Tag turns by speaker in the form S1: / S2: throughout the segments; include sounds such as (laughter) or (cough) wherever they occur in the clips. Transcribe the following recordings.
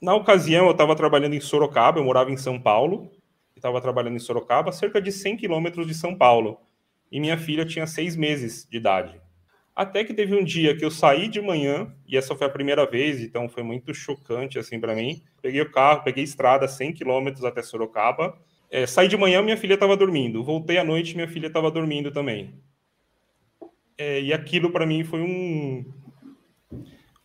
S1: na ocasião, eu estava trabalhando em Sorocaba, eu morava em São Paulo, estava trabalhando em Sorocaba, cerca de 100 quilômetros de São Paulo. E minha filha tinha seis meses de idade. Até que teve um dia que eu saí de manhã, e essa foi a primeira vez, então foi muito chocante assim para mim. Peguei o carro, peguei estrada 100 quilômetros até Sorocaba. É, saí de manhã, minha filha estava dormindo. Voltei à noite, minha filha estava dormindo também. É, e aquilo para mim foi um.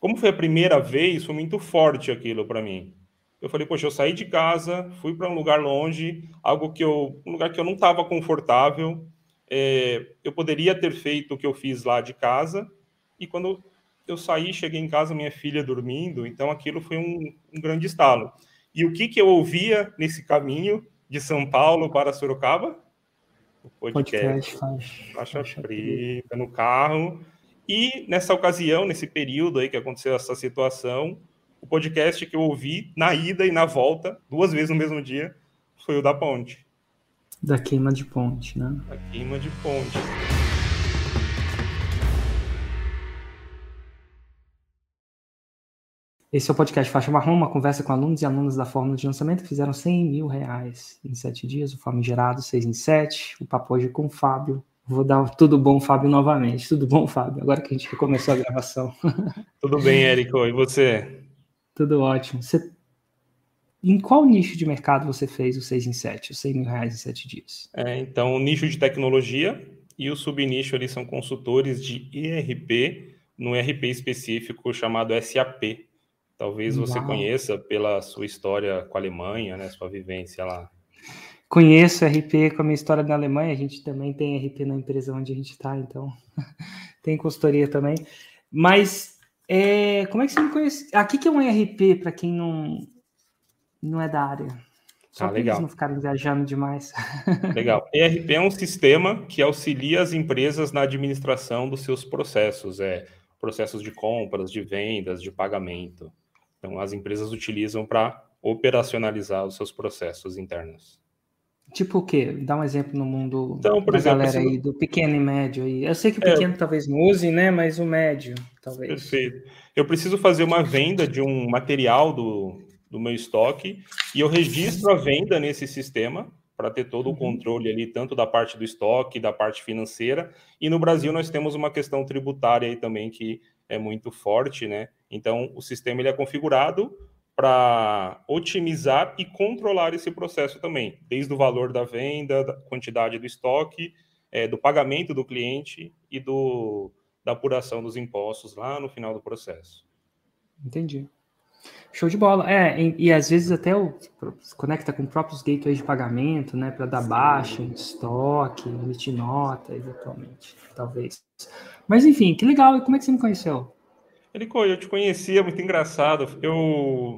S1: Como foi a primeira vez, foi muito forte aquilo para mim. Eu falei, poxa, eu saí de casa, fui para um lugar longe, algo que eu, um lugar que eu não estava confortável. É, eu poderia ter feito o que eu fiz lá de casa. E quando eu saí, cheguei em casa, minha filha dormindo. Então aquilo foi um, um grande estalo. E o que que eu ouvia nesse caminho de São Paulo para Sorocaba? O podcast, podcast faixa, faixa preta no carro. E nessa ocasião, nesse período aí que aconteceu essa situação, o podcast que eu ouvi na ida e na volta, duas vezes no mesmo dia, foi o da ponte.
S2: Da queima de ponte, né?
S1: Da queima de ponte.
S2: Esse é o podcast Faixa Marrom, uma conversa com alunos e alunas da Fórmula de Lançamento que fizeram 100 mil reais em sete dias, o Famigerado 6 em 7, o papo hoje com o Fábio. Vou dar tudo bom, Fábio, novamente. Tudo bom, Fábio? Agora que a gente começou a gravação. (laughs)
S1: Tudo bem, Érico. E você?
S2: Tudo ótimo. Você... Em qual nicho de mercado você fez o 6 em 7, os 100 mil reais em 7 dias?
S1: É, então, o nicho de tecnologia e o subnicho ali são consultores de ERP, no ERP específico chamado SAP, Talvez você Uau. conheça pela sua história com a Alemanha, né, sua vivência lá.
S2: Conheço RP com a minha história na Alemanha, a gente também tem RP na empresa onde a gente está, então (laughs) tem consultoria também. Mas é, como é que você me conhece? Aqui que é um RP para quem não, não é da área. Só ah, para eles não ficarem viajando demais. (laughs)
S1: Legal. ERP é um sistema que auxilia as empresas na administração dos seus processos, é processos de compras, de vendas, de pagamento. Então, as empresas utilizam para operacionalizar os seus processos internos.
S2: Tipo o quê? Dá um exemplo no mundo então, da exemplo, galera aí, do pequeno e médio aí. Eu sei que o é. pequeno é, talvez não use, né? Mas o médio, talvez.
S1: Perfeito. Eu preciso fazer uma venda de um material do, do meu estoque e eu registro a venda nesse sistema para ter todo o uhum. controle ali, tanto da parte do estoque, da parte financeira. E no Brasil nós temos uma questão tributária aí também que é muito forte, né? Então, o sistema ele é configurado para otimizar e controlar esse processo também, desde o valor da venda, da quantidade do estoque, é, do pagamento do cliente e do, da apuração dos impostos lá no final do processo.
S2: Entendi. Show de bola. É, e, e, às vezes até o, se conecta com próprios gateways de pagamento, né, para dar Sim. baixa em estoque, emitir nota, eventualmente, talvez. Mas enfim, que legal. E como é que você me conheceu?
S1: Erico, eu te conhecia, muito engraçado. Eu,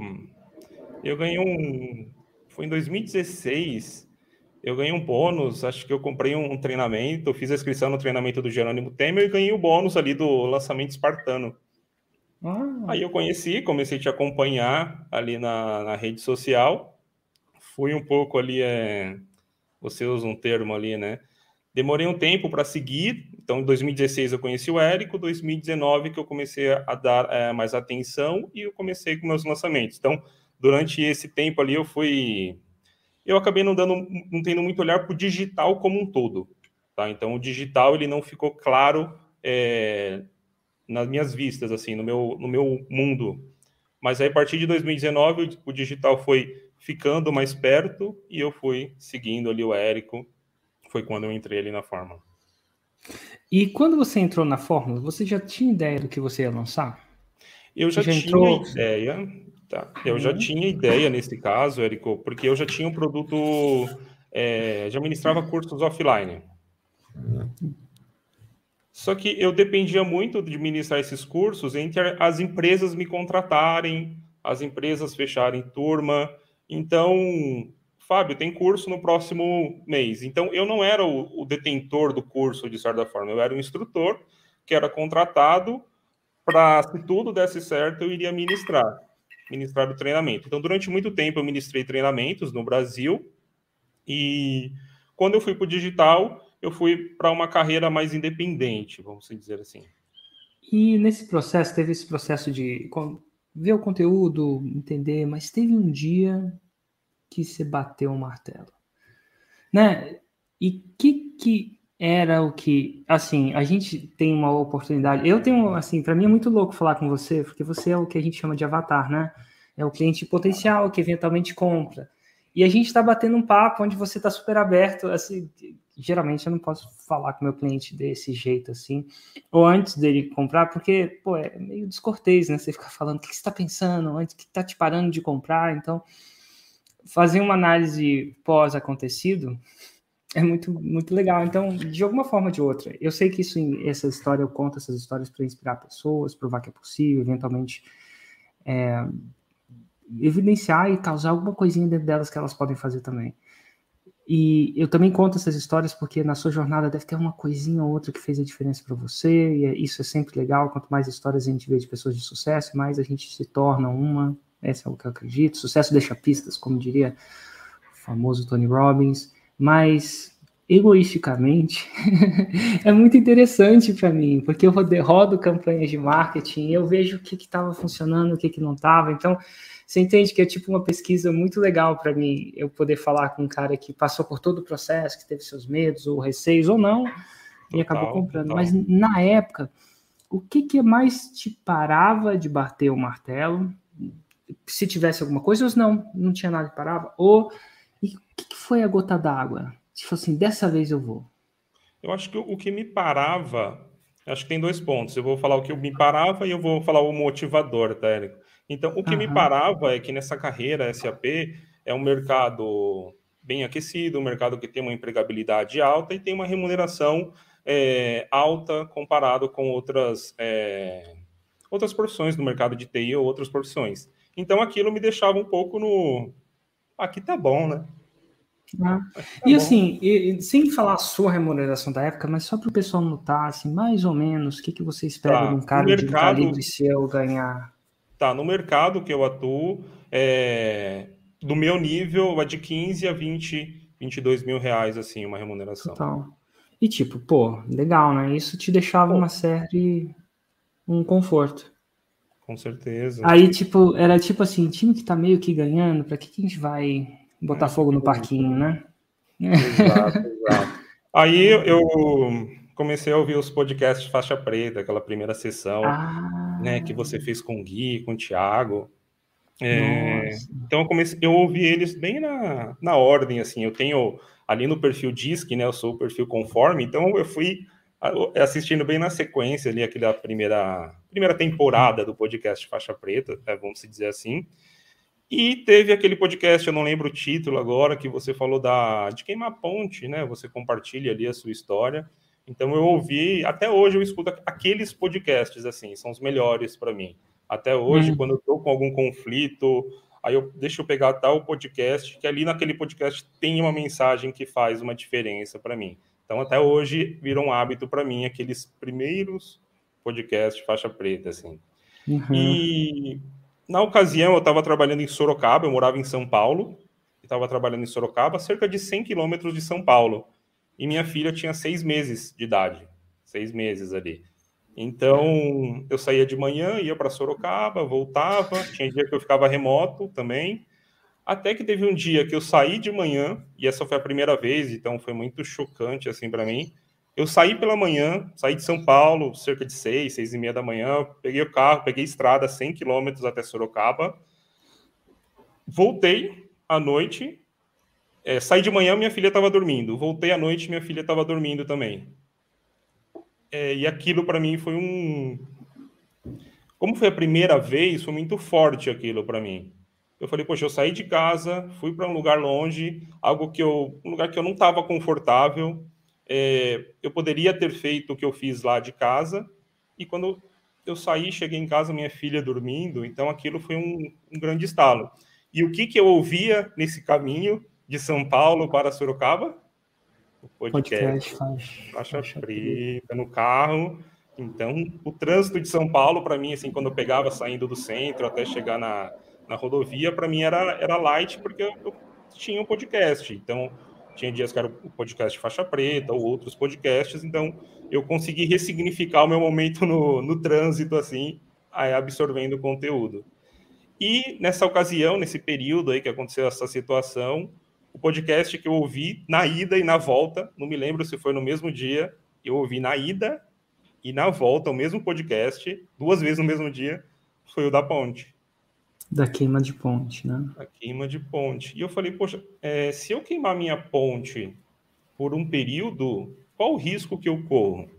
S1: eu ganhei um. Foi em 2016. Eu ganhei um bônus. Acho que eu comprei um treinamento, fiz a inscrição no treinamento do Jerônimo Temer e ganhei o bônus ali do lançamento espartano. Ah. Aí eu conheci, comecei a te acompanhar ali na, na rede social. Fui um pouco ali. É... Você usa um termo ali, né? Demorei um tempo para seguir, então, em 2016 eu conheci o Érico, 2019 que eu comecei a dar é, mais atenção e eu comecei com meus lançamentos. Então, durante esse tempo ali eu fui, eu acabei não dando, não tendo muito olhar para o digital como um todo, tá? Então, o digital ele não ficou claro é, nas minhas vistas, assim, no meu, no meu mundo. Mas aí, a partir de 2019, o digital foi ficando mais perto e eu fui seguindo ali o Érico. Foi quando eu entrei ali na Fórmula.
S2: E quando você entrou na Fórmula, você já tinha ideia do que você ia lançar?
S1: Eu já, já tinha entrou... ideia, tá? Eu uhum. já tinha ideia nesse caso, Érico, porque eu já tinha um produto, é, já ministrava cursos offline. Só que eu dependia muito de ministrar esses cursos entre as empresas me contratarem, as empresas fecharem turma. Então, Fábio, tem curso no próximo mês. Então, eu não era o, o detentor do curso, de certa forma, eu era um instrutor que era contratado para, se tudo desse certo, eu iria ministrar, ministrar o treinamento. Então, durante muito tempo, eu ministrei treinamentos no Brasil e quando eu fui para o digital, eu fui para uma carreira mais independente, vamos dizer assim.
S2: E nesse processo, teve esse processo de ver o conteúdo, entender, mas teve um dia que você bateu o martelo, né? E que que era o que, assim, a gente tem uma oportunidade. Eu tenho, assim, para mim é muito louco falar com você, porque você é o que a gente chama de avatar, né? É o cliente potencial que eventualmente compra. E a gente está batendo um papo onde você está super aberto, assim, geralmente eu não posso falar com meu cliente desse jeito assim, ou antes dele comprar, porque, pô, é meio descortês, né? Você ficar falando o que você está pensando, antes que está te parando de comprar, então fazer uma análise pós acontecido é muito muito legal. Então, de alguma forma ou de outra, eu sei que isso essa história eu conto essas histórias para inspirar pessoas, provar que é possível, eventualmente é, evidenciar e causar alguma coisinha dentro delas que elas podem fazer também. E eu também conto essas histórias porque na sua jornada deve ter uma coisinha ou outra que fez a diferença para você, e é, isso é sempre legal. Quanto mais histórias a gente vê de pessoas de sucesso, mais a gente se torna uma. Essa é o que eu acredito. Sucesso deixa pistas, como diria o famoso Tony Robbins. Mas, egoisticamente, (laughs) é muito interessante para mim, porque eu rodo campanhas de marketing e eu vejo o que estava funcionando, o que, que não estava. Então, você entende que é tipo uma pesquisa muito legal para mim, eu poder falar com um cara que passou por todo o processo, que teve seus medos ou receios ou não, total, e acabou comprando. Total. Mas na época, o que, que mais te parava de bater o martelo? Se tivesse alguma coisa, ou não, não tinha nada que parava? Ou e o que, foi a gota d'água? Tipo assim, dessa vez eu vou.
S1: Eu acho que o que me parava, acho que tem dois pontos. Eu vou falar o que me parava e eu vou falar o motivador, tá, Érico? Então, o que me parava é que nessa carreira SAP é um mercado bem aquecido, um mercado que tem uma empregabilidade alta e tem uma remuneração é, alta comparado com outras, é, outras profissões no mercado de TI ou outras profissões. Então, aquilo me deixava um pouco no. Aqui tá bom, né?
S2: Ah. Tá e bom. assim, e, sem falar a sua remuneração da época, mas só para o pessoal notar, assim, mais ou menos, o que, que você espera tá. de um cara mercado... de calibre seu ganhar
S1: Tá, no mercado que eu atuo, é, do meu nível, é de 15 a 20, 22 mil reais, assim, uma remuneração.
S2: Total. E tipo, pô, legal, né? Isso te deixava pô. uma série, um conforto.
S1: Com certeza.
S2: Aí, tipo, era tipo assim, time que tá meio que ganhando, pra que, que a gente vai botar é, fogo no parquinho, né?
S1: Exato, (laughs) exato. Aí eu comecei a ouvir os podcasts Faixa Preta, aquela primeira sessão, ah. né, que você fez com o Gui, com o Thiago. É, então eu comecei, eu ouvi eles bem na, na ordem, assim, eu tenho ali no perfil DISC, né, eu sou o perfil conforme, então eu fui assistindo bem na sequência ali aquela primeira, primeira temporada do podcast Faixa Preta, né, vamos dizer assim, e teve aquele podcast, eu não lembro o título agora, que você falou da de queimar ponte, né? Você compartilha ali a sua história. Então eu ouvi, até hoje eu escuto aqueles podcasts assim, são os melhores para mim. Até hoje, hum. quando eu estou com algum conflito, aí eu deixo eu pegar tal podcast, que ali naquele podcast tem uma mensagem que faz uma diferença para mim. Então até hoje virou um hábito para mim aqueles primeiros podcasts faixa preta assim. Uhum. E na ocasião eu estava trabalhando em Sorocaba, eu morava em São Paulo, estava trabalhando em Sorocaba, cerca de 100 quilômetros de São Paulo e minha filha tinha seis meses de idade, seis meses ali. Então, eu saía de manhã, ia para Sorocaba, voltava, tinha dia que eu ficava remoto também, até que teve um dia que eu saí de manhã, e essa foi a primeira vez, então foi muito chocante assim para mim. Eu saí pela manhã, saí de São Paulo, cerca de seis, seis e meia da manhã, peguei o carro, peguei estrada 100 quilômetros até Sorocaba, voltei à noite, é, saí de manhã, minha filha estava dormindo. Voltei à noite, minha filha estava dormindo também. É, e aquilo para mim foi um. Como foi a primeira vez, foi muito forte aquilo para mim. Eu falei, poxa, eu saí de casa, fui para um lugar longe, algo que eu, um lugar que eu não estava confortável. É, eu poderia ter feito o que eu fiz lá de casa. E quando eu saí, cheguei em casa, minha filha dormindo. Então aquilo foi um, um grande estalo. E o que que eu ouvia nesse caminho? de São Paulo para Sorocaba?
S2: O podcast, podcast
S1: faixa, faixa preta no carro. Então, o trânsito de São Paulo, para mim, assim, quando eu pegava saindo do centro até chegar na, na rodovia, para mim era, era light, porque eu, tinha um podcast. Então, tinha dias que era o podcast Faixa Preta ou outros podcasts, então eu consegui ressignificar o meu momento no, no trânsito, assim, absorvendo o conteúdo. E nessa ocasião, nesse período aí que aconteceu essa situação, o podcast que eu ouvi na ida e na volta, não me lembro se foi no mesmo dia, eu ouvi na ida e na volta o mesmo podcast, duas vezes no mesmo dia, foi o da ponte.
S2: Da queima de ponte, né?
S1: Da queima de ponte. E eu falei, poxa, é, se eu queimar minha ponte por um período, qual o risco que eu corro?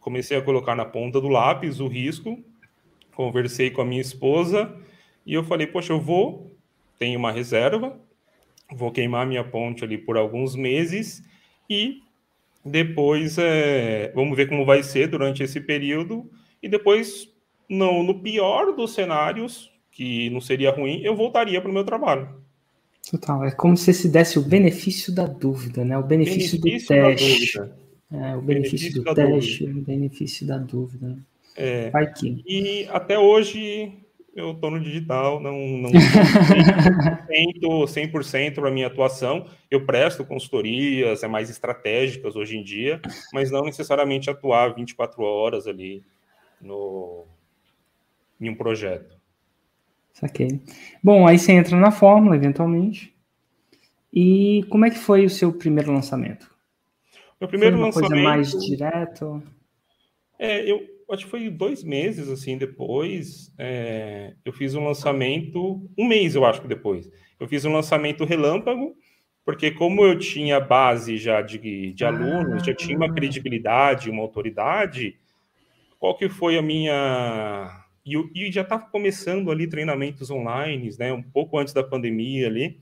S1: Comecei a colocar na ponta do lápis o risco, conversei com a minha esposa e eu falei, poxa, eu vou, tenho uma reserva, vou queimar minha ponte ali por alguns meses e depois é, vamos ver como vai ser durante esse período e depois, no, no pior dos cenários, que não seria ruim, eu voltaria para o meu trabalho.
S2: Total, é como se se desse o benefício da dúvida, né? O benefício, benefício do teste. É, o benefício, benefício do teste, dúvida. o benefício da dúvida.
S1: É, Vai que. E até hoje eu estou no digital, não, não 100%, 100 para minha atuação. Eu presto consultorias, é mais estratégicas hoje em dia, mas não necessariamente atuar 24 horas ali no, em um projeto.
S2: Saquei. Bom, aí você entra na fórmula, eventualmente. E como é que foi o seu primeiro lançamento?
S1: Meu primeiro foi uma lançamento. Coisa
S2: mais direto?
S1: É, eu, acho que foi dois meses assim depois, é, eu fiz um lançamento, um mês eu acho que depois, eu fiz um lançamento relâmpago, porque como eu tinha base já de, de alunos, ah. já tinha uma ah. credibilidade, uma autoridade, qual que foi a minha... E, e já estava começando ali treinamentos online, né, um pouco antes da pandemia ali,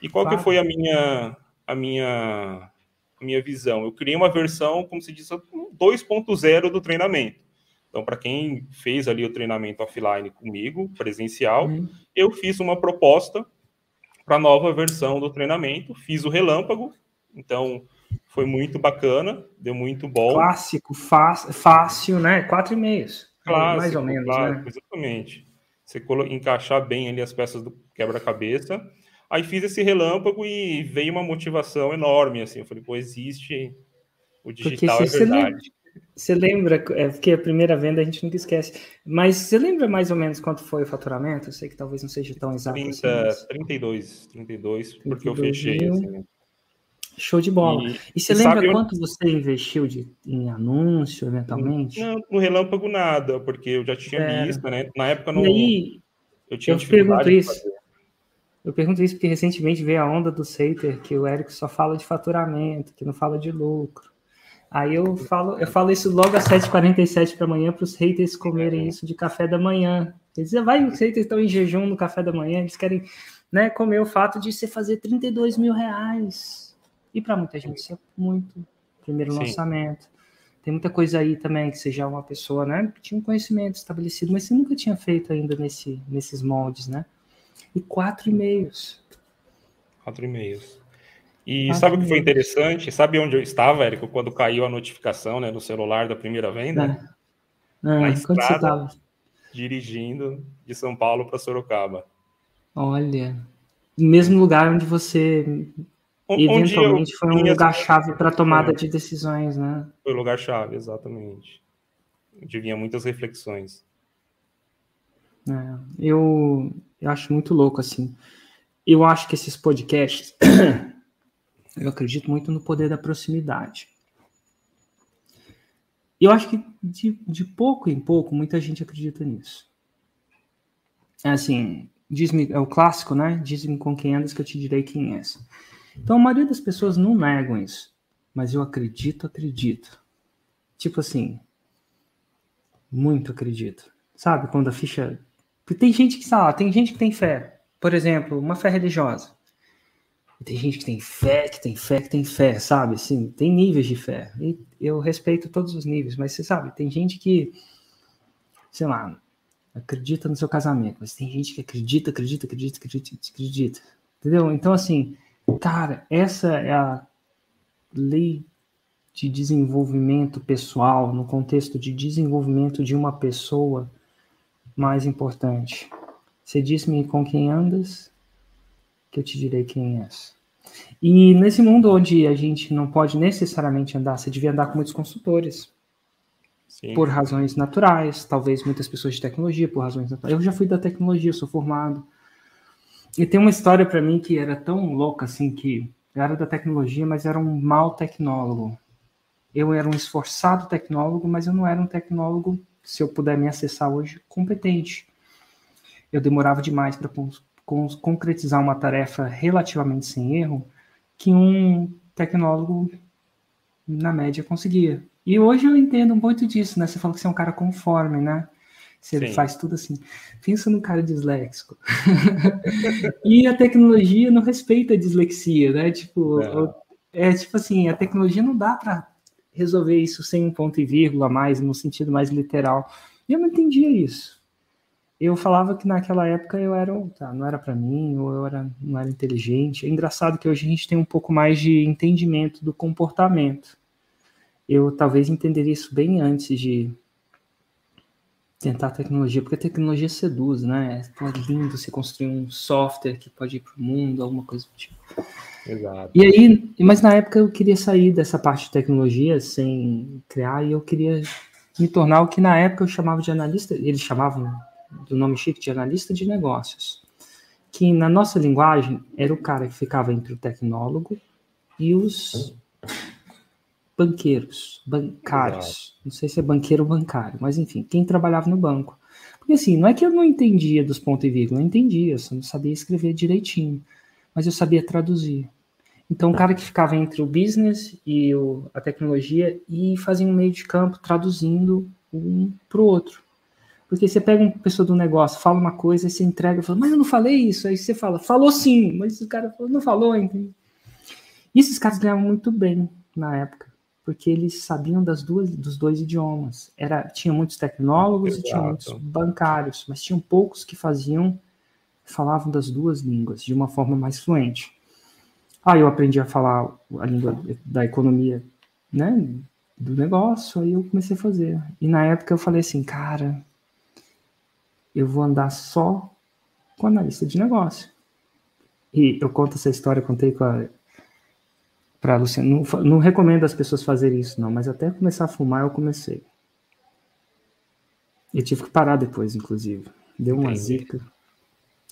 S1: e qual claro. que foi a minha, a minha, a minha visão? Eu criei uma versão, como se diz, 2.0 do treinamento. Então, para quem fez ali o treinamento offline comigo, presencial, uhum. eu fiz uma proposta para a nova versão do treinamento, fiz o relâmpago, então foi muito bacana, deu muito bom.
S2: Clássico, fácil, né? Quatro e meios. Clássico, mais ou menos, clássico,
S1: né? Exatamente. Você encaixar bem ali as peças do quebra-cabeça. Aí fiz esse relâmpago e veio uma motivação enorme, assim. Eu falei, pô, existe o digital, Porque, é verdade.
S2: Você lembra, é porque a primeira venda a gente nunca esquece, mas você lembra mais ou menos quanto foi o faturamento? Eu sei que talvez não seja tão exato
S1: 30, assim. Mas... 32, 32, porque eu fechei. Assim.
S2: Show de bola. E, e você e lembra quanto você investiu de, em anúncio, eventualmente?
S1: Não, no relâmpago nada, porque eu já tinha é. visto, né? Na época não.
S2: Aí, eu tinha eu pergunto isso. Eu pergunto isso porque recentemente veio a onda do hater que o Érico só fala de faturamento, que não fala de lucro. Aí eu falo, eu falo isso logo às 7h47 para amanhã para os haters comerem isso de café da manhã. Eles dizem, vai, os haters estão em jejum no café da manhã, eles querem né, comer o fato de você fazer 32 mil reais. E para muita gente isso é muito. Primeiro Sim. lançamento. Tem muita coisa aí também que seja uma pessoa, né, que tinha um conhecimento estabelecido, mas você nunca tinha feito ainda nesse, nesses moldes, né? E quatro e-mails.
S1: Quatro e-mails. E ah, sabe o que foi interessante? Sabe onde eu estava, Érico, quando caiu a notificação né, no celular da primeira venda?
S2: É. Na estrada,
S1: dirigindo de São Paulo para Sorocaba.
S2: Olha, mesmo lugar onde você onde eventualmente foi um lugar-chave para tomada é. de decisões, né?
S1: Foi o lugar-chave, exatamente. Onde vinha muitas reflexões.
S2: É, eu, eu acho muito louco, assim. Eu acho que esses podcasts (clears throat) Eu acredito muito no poder da proximidade. Eu acho que de, de pouco em pouco muita gente acredita nisso. É assim, diz-me, é o clássico, né? Diz-me com quem andas que eu te direi quem és. Então a maioria das pessoas não negam isso, mas eu acredito, acredito. Tipo assim, muito acredito. Sabe, quando a ficha. Porque tem gente que, sabe, tem gente que tem fé. Por exemplo, uma fé religiosa. Tem gente que tem fé, que tem fé, que tem fé, sabe? Assim, tem níveis de fé. E eu respeito todos os níveis, mas você sabe, tem gente que, sei lá, acredita no seu casamento, mas tem gente que acredita, acredita, acredita, acredita, acredita. Entendeu? Então, assim, cara, essa é a lei de desenvolvimento pessoal, no contexto de desenvolvimento de uma pessoa mais importante. Você disse-me com quem andas, que eu te direi quem és. E nesse mundo onde a gente não pode necessariamente andar, você devia andar com muitos consultores. Sim. por razões naturais, talvez muitas pessoas de tecnologia por razões naturais. Eu já fui da tecnologia, sou formado. E tem uma história para mim que era tão louca assim que eu era da tecnologia, mas era um mau tecnólogo. Eu era um esforçado tecnólogo, mas eu não era um tecnólogo, se eu puder me acessar hoje, competente. Eu demorava demais para concretizar uma tarefa relativamente sem erro que um tecnólogo, na média, conseguia. E hoje eu entendo muito disso, né? Você falou que você é um cara conforme, né? Se ele Sim. faz tudo assim. Pensa num cara disléxico. (laughs) e a tecnologia não respeita a dislexia, né? Tipo, é, é tipo assim, a tecnologia não dá para resolver isso sem um ponto e vírgula mais, no sentido mais literal. E eu não entendia isso. Eu falava que naquela época eu era, tá, não era para mim, ou eu era, não era inteligente. É engraçado que hoje a gente tem um pouco mais de entendimento do comportamento. Eu talvez entenderia isso bem antes de tentar a tecnologia, porque a tecnologia seduz, né? É lindo você construir um software que pode ir para o mundo, alguma coisa do tipo. Exato. E aí, mas na época eu queria sair dessa parte de tecnologia sem criar, e eu queria me tornar o que na época eu chamava de analista, eles chamavam do nome chique de analista de negócios, que na nossa linguagem era o cara que ficava entre o tecnólogo e os banqueiros, bancários. Não sei se é banqueiro ou bancário, mas enfim, quem trabalhava no banco. Porque assim, não é que eu não entendia dos pontos e vírgula, eu entendia, eu só não sabia escrever direitinho, mas eu sabia traduzir. Então, o cara que ficava entre o business e o, a tecnologia e fazia um meio de campo traduzindo um para o outro. Porque você pega uma pessoa do negócio, fala uma coisa, e você entrega e fala, mas eu não falei isso. Aí você fala, falou sim, mas o cara falou, não falou, entende? E esses caras ganhavam muito bem na época porque eles sabiam das duas, dos dois idiomas. Era, tinha muitos tecnólogos Exato. e tinha muitos bancários, mas tinham poucos que faziam, falavam das duas línguas de uma forma mais fluente. Aí eu aprendi a falar a língua da economia, né, do negócio, aí eu comecei a fazer. E na época eu falei assim, cara, eu vou andar só com analista de negócio. E eu conto essa história, contei com a para você. Não, não recomendo as pessoas fazerem isso, não, mas até começar a fumar eu comecei. Eu tive que parar depois, inclusive. Deu uma Entendi. zica.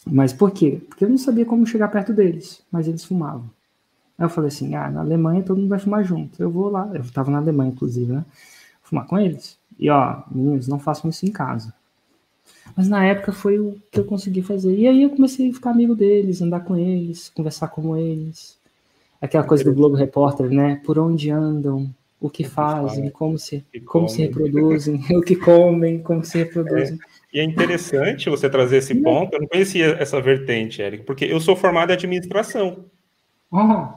S2: Mas por quê? Porque eu não sabia como chegar perto deles, mas eles fumavam. Aí eu falei assim: ah, na Alemanha todo mundo vai fumar junto. Eu vou lá. Eu estava na Alemanha, inclusive, né? Fumar com eles. E ó, meninos, não façam isso em casa. Mas na época foi o que eu consegui fazer. E aí eu comecei a ficar amigo deles, andar com eles, conversar com eles. Aquela coisa do Globo Repórter, né? Por onde andam, o que fazem, como se, como se reproduzem, (laughs) o que comem, como se reproduzem. É,
S1: e é interessante você trazer esse né? ponto. Eu não conhecia essa vertente, Érico, porque eu sou formado em administração.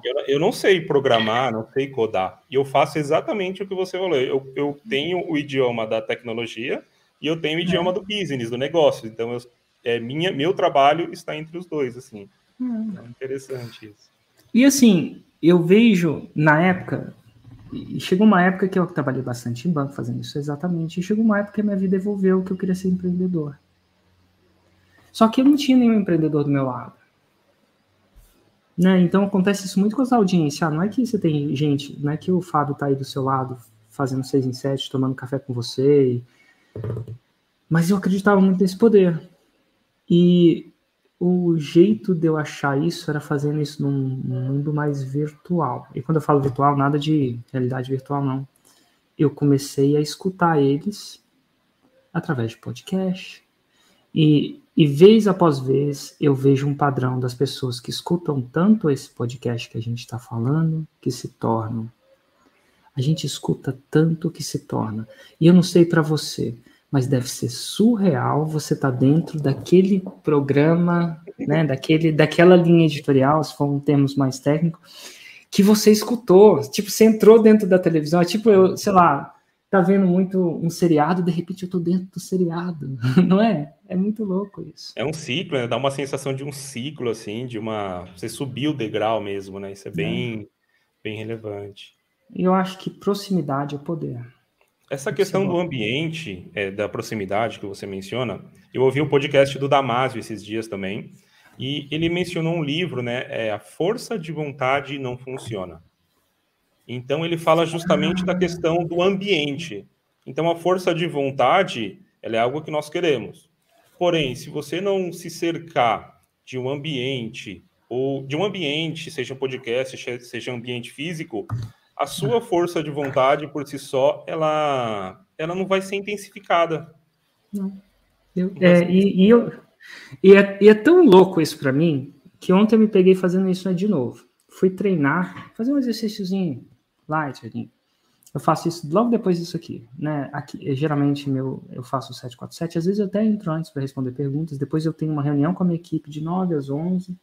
S1: Eu, eu, não sei programar, não sei codar. E eu faço exatamente o que você falou. Eu, eu tenho o idioma da tecnologia e eu tenho o idioma uhum. do business, do negócio. Então, eu, é, minha, meu trabalho está entre os dois, assim. Uhum. É interessante isso.
S2: E assim, eu vejo na época, e chegou uma época que eu trabalhei bastante em banco fazendo isso exatamente, e chegou uma época que a minha vida evolveu que eu queria ser empreendedor. Só que eu não tinha nenhum empreendedor do meu lado. Né? Então acontece isso muito com as audiências. Ah, não é que você tem gente, não é que o Fábio tá aí do seu lado fazendo seis em sete, tomando café com você. E... Mas eu acreditava muito nesse poder. E o jeito de eu achar isso era fazendo isso num mundo mais virtual. E quando eu falo virtual, nada de realidade virtual, não. Eu comecei a escutar eles através de podcast. E, e vez após vez eu vejo um padrão das pessoas que escutam tanto esse podcast que a gente está falando, que se tornam. A gente escuta tanto que se torna. E eu não sei para você, mas deve ser surreal você estar tá dentro daquele programa, né, daquele, daquela linha editorial, se for um termos mais técnico, que você escutou, tipo, você entrou dentro da televisão, é tipo, eu, sei lá, tá vendo muito um seriado, de repente eu tô dentro do seriado, (laughs) não é? É muito louco isso.
S1: É um ciclo, né? dá uma sensação de um ciclo, assim, de uma... Você subiu o degrau mesmo, né? Isso é bem, é. bem relevante.
S2: Eu acho que proximidade é poder.
S1: Essa questão do ambiente, é, da proximidade que você menciona, eu ouvi o um podcast do Damásio esses dias também, e ele mencionou um livro, né? É A Força de Vontade Não Funciona. Então ele fala justamente da questão do ambiente. Então, a força de vontade, ela é algo que nós queremos. Porém, se você não se cercar de um ambiente, ou de um ambiente, seja podcast, seja ambiente físico, a sua força de vontade por si só, ela, ela não vai ser intensificada.
S2: Não. Eu, é, e, e, eu, e, é, e é tão louco isso para mim, que ontem eu me peguei fazendo isso né, de novo. Fui treinar, fazer um exercíciozinho light, assim. Eu faço isso logo depois disso aqui, né? Aqui, geralmente meu, eu faço o 747, às vezes eu até entro antes para responder perguntas, depois eu tenho uma reunião com a minha equipe de 9 às 11.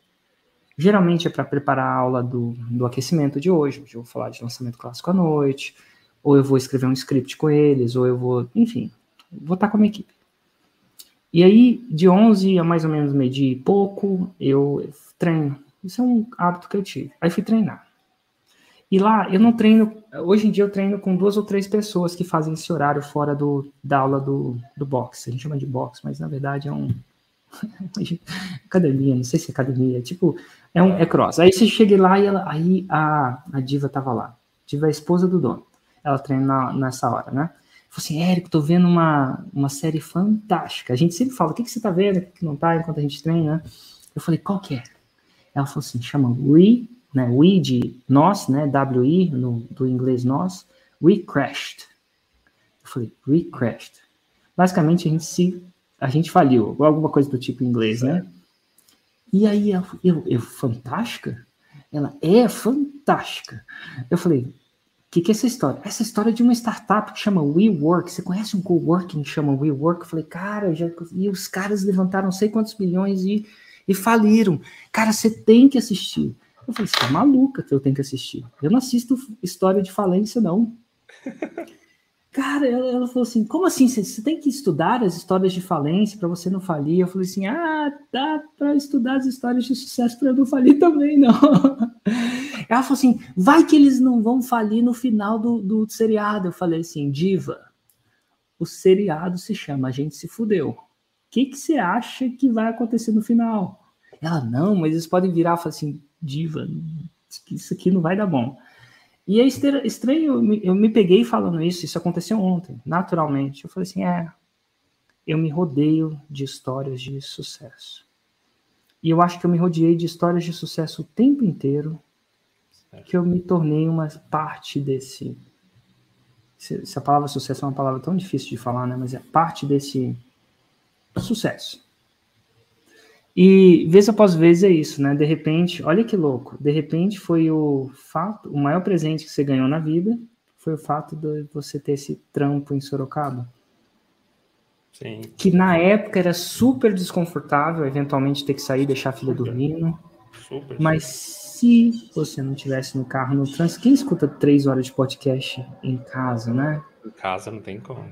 S2: Geralmente é para preparar a aula do, do aquecimento de hoje, eu vou falar de lançamento clássico à noite, ou eu vou escrever um script com eles, ou eu vou, enfim, vou estar com a minha equipe. E aí, de 11 a mais ou menos meio-dia e pouco, eu treino. Isso é um hábito que eu tive. Aí fui treinar. E lá eu não treino. Hoje em dia eu treino com duas ou três pessoas que fazem esse horário fora do, da aula do, do boxe. A gente chama de boxe, mas na verdade é um. (laughs) academia, não sei se é academia, é tipo, é um é cross. Aí você chega lá e ela, aí a, a diva tava lá. Diva é a esposa do dono. Ela treina na, nessa hora, né? Falei assim, Érico, tô vendo uma, uma série fantástica. A gente sempre fala, o que, que você tá vendo, o que não tá, enquanto a gente treina? Eu falei, qual que é? Ela falou assim, chama We né, we de nós, né, WI do inglês nós, we crashed. Eu falei, we crashed. Basicamente a gente se, a gente faliu, alguma coisa do tipo em inglês, né? E aí eu, eu, eu fantástica? Ela é fantástica. Eu falei, o que, que é essa história? Essa história é de uma startup que chama WeWork. Você conhece um coworking que chama WeWork? Eu falei, cara, já, e os caras levantaram não sei quantos milhões e, e faliram. Cara, você tem que assistir. Eu falei, você é maluca que eu tenho que assistir. Eu não assisto história de falência, não. (laughs) Cara, ela, ela, falou assim: como assim? Você, tem que estudar as histórias de falência para você não falir? Eu falei assim: ah, dá para estudar as histórias de sucesso para eu não falir também, não. (laughs) Ela falou assim: vai que eles não vão falir no final do, do seriado. Eu falei assim: diva, o seriado se chama A Gente Se Fudeu. O que, que você acha que vai acontecer no final? Ela, não, mas eles podem virar e falar assim: diva, isso aqui não vai dar bom. E é estranho, eu me peguei falando isso, isso aconteceu ontem, naturalmente. Eu falei assim: é, eu me rodeio de histórias de sucesso. E eu acho que eu me rodeei de histórias de sucesso o tempo inteiro, que eu me tornei uma parte desse. Se, a palavra sucesso é uma palavra tão difícil de falar, né? Mas é parte desse sucesso. E vez após vez é isso, né? De repente, olha que louco, de repente foi o fato, o maior presente que você ganhou na vida foi o fato de você ter esse trampo em Sorocaba.
S1: Sim.
S2: Que na época era super desconfortável, eventualmente ter que sair, deixar a filha super. dormindo. Super. Mas se você não tivesse no carro, no trânsito, quem escuta três horas de podcast em casa, né?
S1: Em casa não tem como.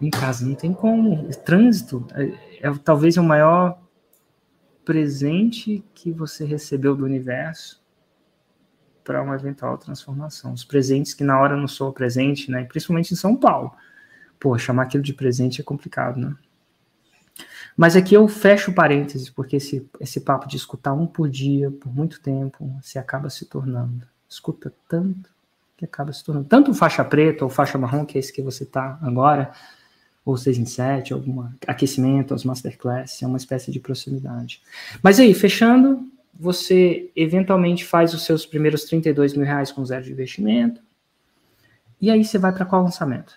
S2: Em casa não tem como. Trânsito é, é talvez o maior presente que você recebeu do universo para uma eventual transformação. Os presentes que na hora não sou presente, né? Principalmente em São Paulo. Pô, chamar aquilo de presente é complicado, né? Mas aqui eu fecho parênteses, porque esse, esse papo de escutar um por dia, por muito tempo, se acaba se tornando. Escuta tanto que acaba se tornando. Tanto faixa preta ou faixa marrom, que é esse que você tá agora, ou 6 em 7, algum aquecimento, as masterclass, é uma espécie de proximidade. Mas aí, fechando, você eventualmente faz os seus primeiros 32 mil reais com zero de investimento, e aí você vai para qual lançamento?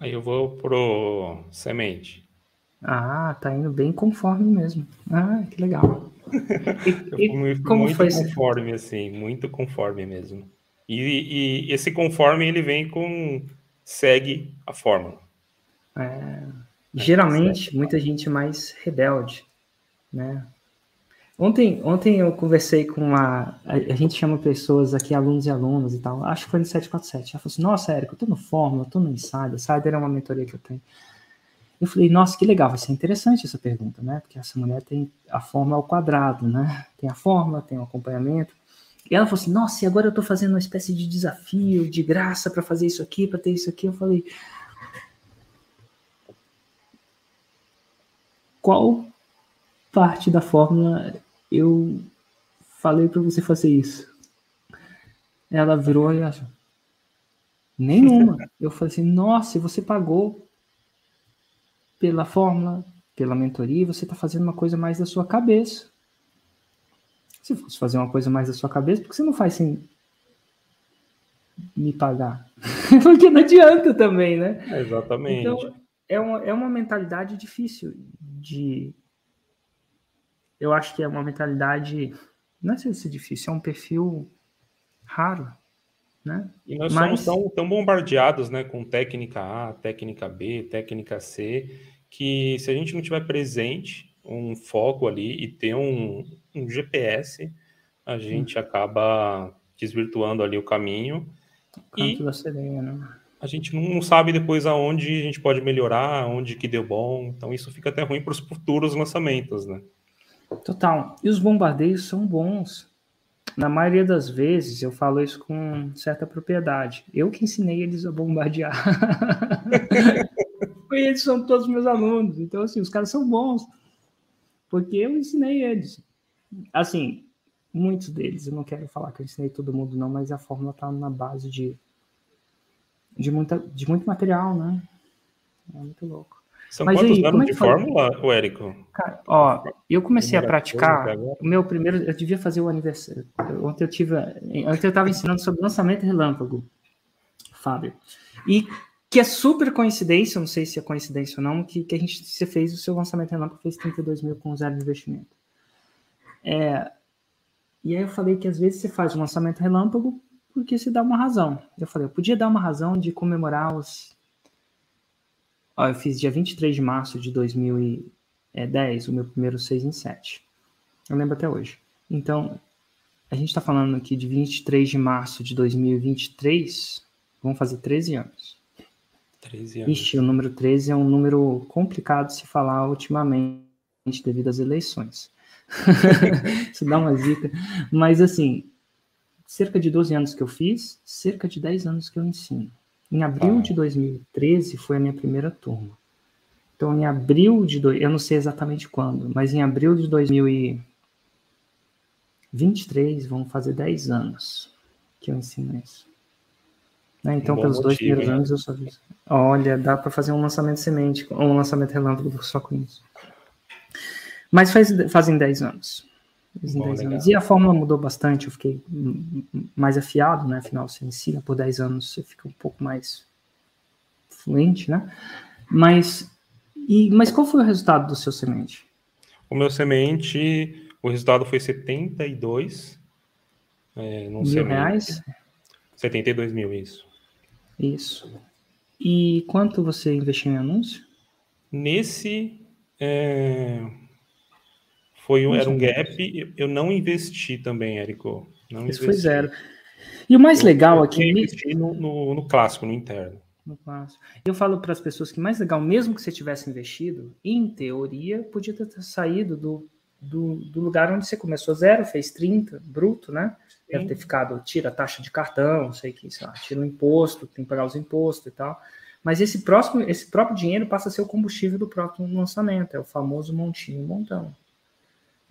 S1: Aí eu vou pro semente.
S2: Ah, tá indo bem conforme mesmo. Ah, que legal. (laughs)
S1: E, e como muito foi conforme, esse? assim, muito conforme mesmo. E, e esse conforme ele vem com segue a fórmula.
S2: É, geralmente, muita gente mais rebelde, né? Ontem, ontem eu conversei com uma. A, a, gente chama pessoas aqui, alunos e alunas e tal. Acho que foi no 747. Ela falou assim: Nossa, Érico, eu tô no Fórmula, eu tô no Insider. Insider é uma mentoria que eu tenho. Eu falei: Nossa, que legal, vai ser interessante essa pergunta, né? Porque essa mulher tem a fórmula ao quadrado, né? Tem a fórmula, tem o acompanhamento. E ela falou assim: Nossa, e agora eu tô fazendo uma espécie de desafio, de graça para fazer isso aqui, para ter isso aqui. Eu falei: qual parte da fórmula eu falei para você fazer isso? Ela virou e achou. Nenhuma. (laughs) Eu falei assim, nossa, você pagou pela fórmula, pela mentoria, você está fazendo uma coisa mais da sua cabeça. Se fosse fazer uma coisa mais da sua cabeça, por que você não faz sem me pagar? (laughs) Porque não adianta também, né?
S1: exatamente. Então,
S2: é uma, é uma mentalidade difícil de. Eu acho que é uma mentalidade. Não sei se é difícil, é um perfil raro. Né?
S1: E nós Mas... somos tão, tão bombardeados né, com técnica A, técnica B, técnica C, que se a gente não tiver presente um foco ali e ter um, um GPS, a gente hum. acaba desvirtuando ali o caminho.
S2: O e da sereia, né?
S1: A gente não sabe depois aonde a gente pode melhorar, onde que deu bom. Então isso fica até ruim para os futuros lançamentos, né?
S2: Total. E os bombardeios são bons. Na maioria das vezes, eu falo isso com certa propriedade. Eu que ensinei eles a bombardear. (laughs) e eles são todos meus alunos. Então, assim, os caras são bons. Porque eu ensinei eles. Assim, muitos deles. Eu não quero falar que eu ensinei todo mundo, não, mas a fórmula está na base de, de, muita, de muito material, né? É muito louco.
S1: São Mas quantos aí, anos é de fórmula, o Érico?
S2: Cara, ó, eu comecei a praticar. O meu primeiro, eu devia fazer o aniversário. Ontem eu tive, ontem eu estava ensinando sobre lançamento relâmpago, Fábio. E que é super coincidência, não sei se é coincidência ou não, que, que a gente você fez o seu lançamento relâmpago fez 32 mil com zero de investimento. É, e aí eu falei que às vezes você faz um lançamento relâmpago porque se dá uma razão. Eu falei, eu podia dar uma razão de comemorar os Ó, eu fiz dia 23 de março de 2010, o meu primeiro 6 em 7. Eu lembro até hoje. Então, a gente está falando aqui de 23 de março de 2023, vão fazer 13 anos.
S1: 13 anos.
S2: Ixi, o número 13 é um número complicado de se falar ultimamente devido às eleições. (laughs) Isso dá uma zica. Mas, assim, cerca de 12 anos que eu fiz, cerca de 10 anos que eu ensino. Em abril ah. de 2013 foi a minha primeira turma. Então, em abril de. Do... Eu não sei exatamente quando, mas em abril de 2023 vão fazer 10 anos que eu ensino isso. Né? Então, um pelos motivo, dois primeiros né? anos eu só fiz. Olha, dá para fazer um lançamento semente, um lançamento relâmpago só com isso. Mas faz, fazem 10 anos. Bom, anos. E a fórmula mudou bastante, eu fiquei mais afiado, né? Afinal, você ensina por 10 anos, você fica um pouco mais fluente, né? Mas, e, mas qual foi o resultado do seu semente?
S1: O meu semente, o resultado foi 72
S2: é, mil semente. reais?
S1: 72 mil, isso.
S2: Isso. E quanto você investiu em anúncio?
S1: Nesse, é, foi um, era um gap, eu não investi também, Érico. Não
S2: Isso foi zero. E o mais eu, legal aqui. Eu
S1: investi no, no, no, clássico, no interno.
S2: No clássico. Eu falo para as pessoas que mais legal, mesmo que você tivesse investido, em teoria, podia ter saído do, do, do lugar onde você começou zero, fez 30, bruto, né? Sim. Deve ter ficado, tira a taxa de cartão, sei que, sei lá, tira o imposto, tem que pagar os impostos e tal. Mas esse próximo, esse próprio dinheiro passa a ser o combustível do próprio lançamento, é o famoso montinho montão.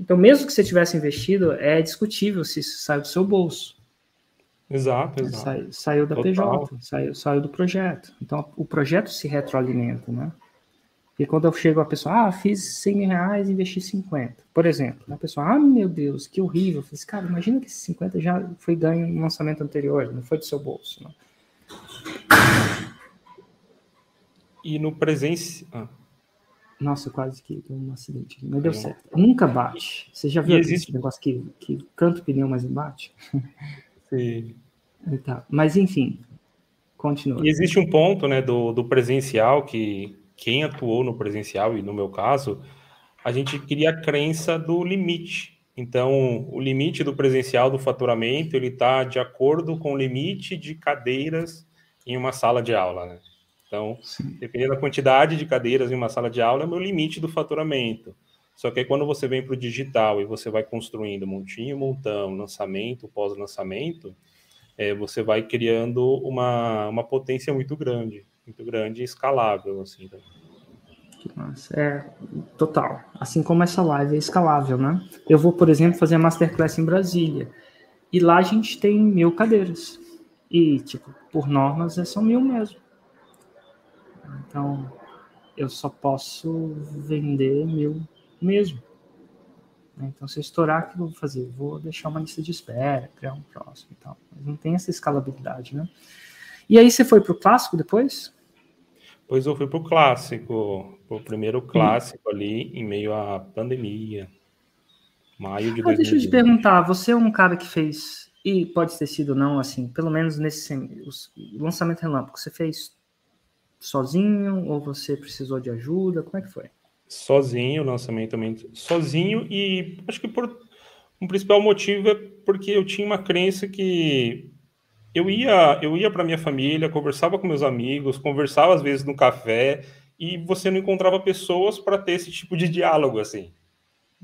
S2: Então, mesmo que você tivesse investido, é discutível se isso saiu do seu bolso.
S1: Exato, exato.
S2: Sai, saiu da Total. PJ, saiu, saiu do projeto. Então, o projeto se retroalimenta, né? E quando eu chego a pessoa, ah, fiz 100 mil reais investi 50. Por exemplo, a pessoa, ah, meu Deus, que horrível. Eu falei, assim, cara, imagina que esses 50 já foi ganho no lançamento anterior, não foi do seu bolso. Não.
S1: E no presencial. Ah.
S2: Nossa, quase que deu um acidente aqui, mas deu certo. Nunca bate. Você já viu existe... esse negócio que, que canta o pneu, mas não bate? (laughs)
S1: Sim.
S2: Tá. Mas enfim, continua.
S1: E existe um ponto né, do, do presencial que quem atuou no presencial, e no meu caso, a gente cria a crença do limite. Então, o limite do presencial do faturamento ele está de acordo com o limite de cadeiras em uma sala de aula, né? Então, Sim. dependendo da quantidade de cadeiras em uma sala de aula, é o meu limite do faturamento. Só que aí, quando você vem para o digital e você vai construindo montinho, montão, lançamento, pós-lançamento, é, você vai criando uma, uma potência muito grande, muito grande e escalável. Assim,
S2: né? Nossa, é total. Assim como essa live é escalável, né? Eu vou, por exemplo, fazer a Masterclass em Brasília. E lá a gente tem mil cadeiras. E, tipo, por normas, é são mil mesmo. Então, eu só posso vender mil mesmo. Então, se eu estourar, o que eu vou fazer? vou deixar uma lista de espera, criar um próximo e tal. Mas não tem essa escalabilidade, né? E aí você foi para o clássico depois?
S1: Pois eu fui para o clássico, o primeiro clássico ali em meio à pandemia, maio de ah, 2020.
S2: Deixa eu te perguntar, você é um cara que fez, e pode ter sido não, assim, pelo menos nesse o lançamento relâmpago, você fez sozinho ou você precisou de ajuda? Como é que foi?
S1: Sozinho, lançamento também sozinho e acho que por um principal motivo é porque eu tinha uma crença que eu ia eu ia para minha família, conversava com meus amigos, conversava às vezes no café e você não encontrava pessoas para ter esse tipo de diálogo assim.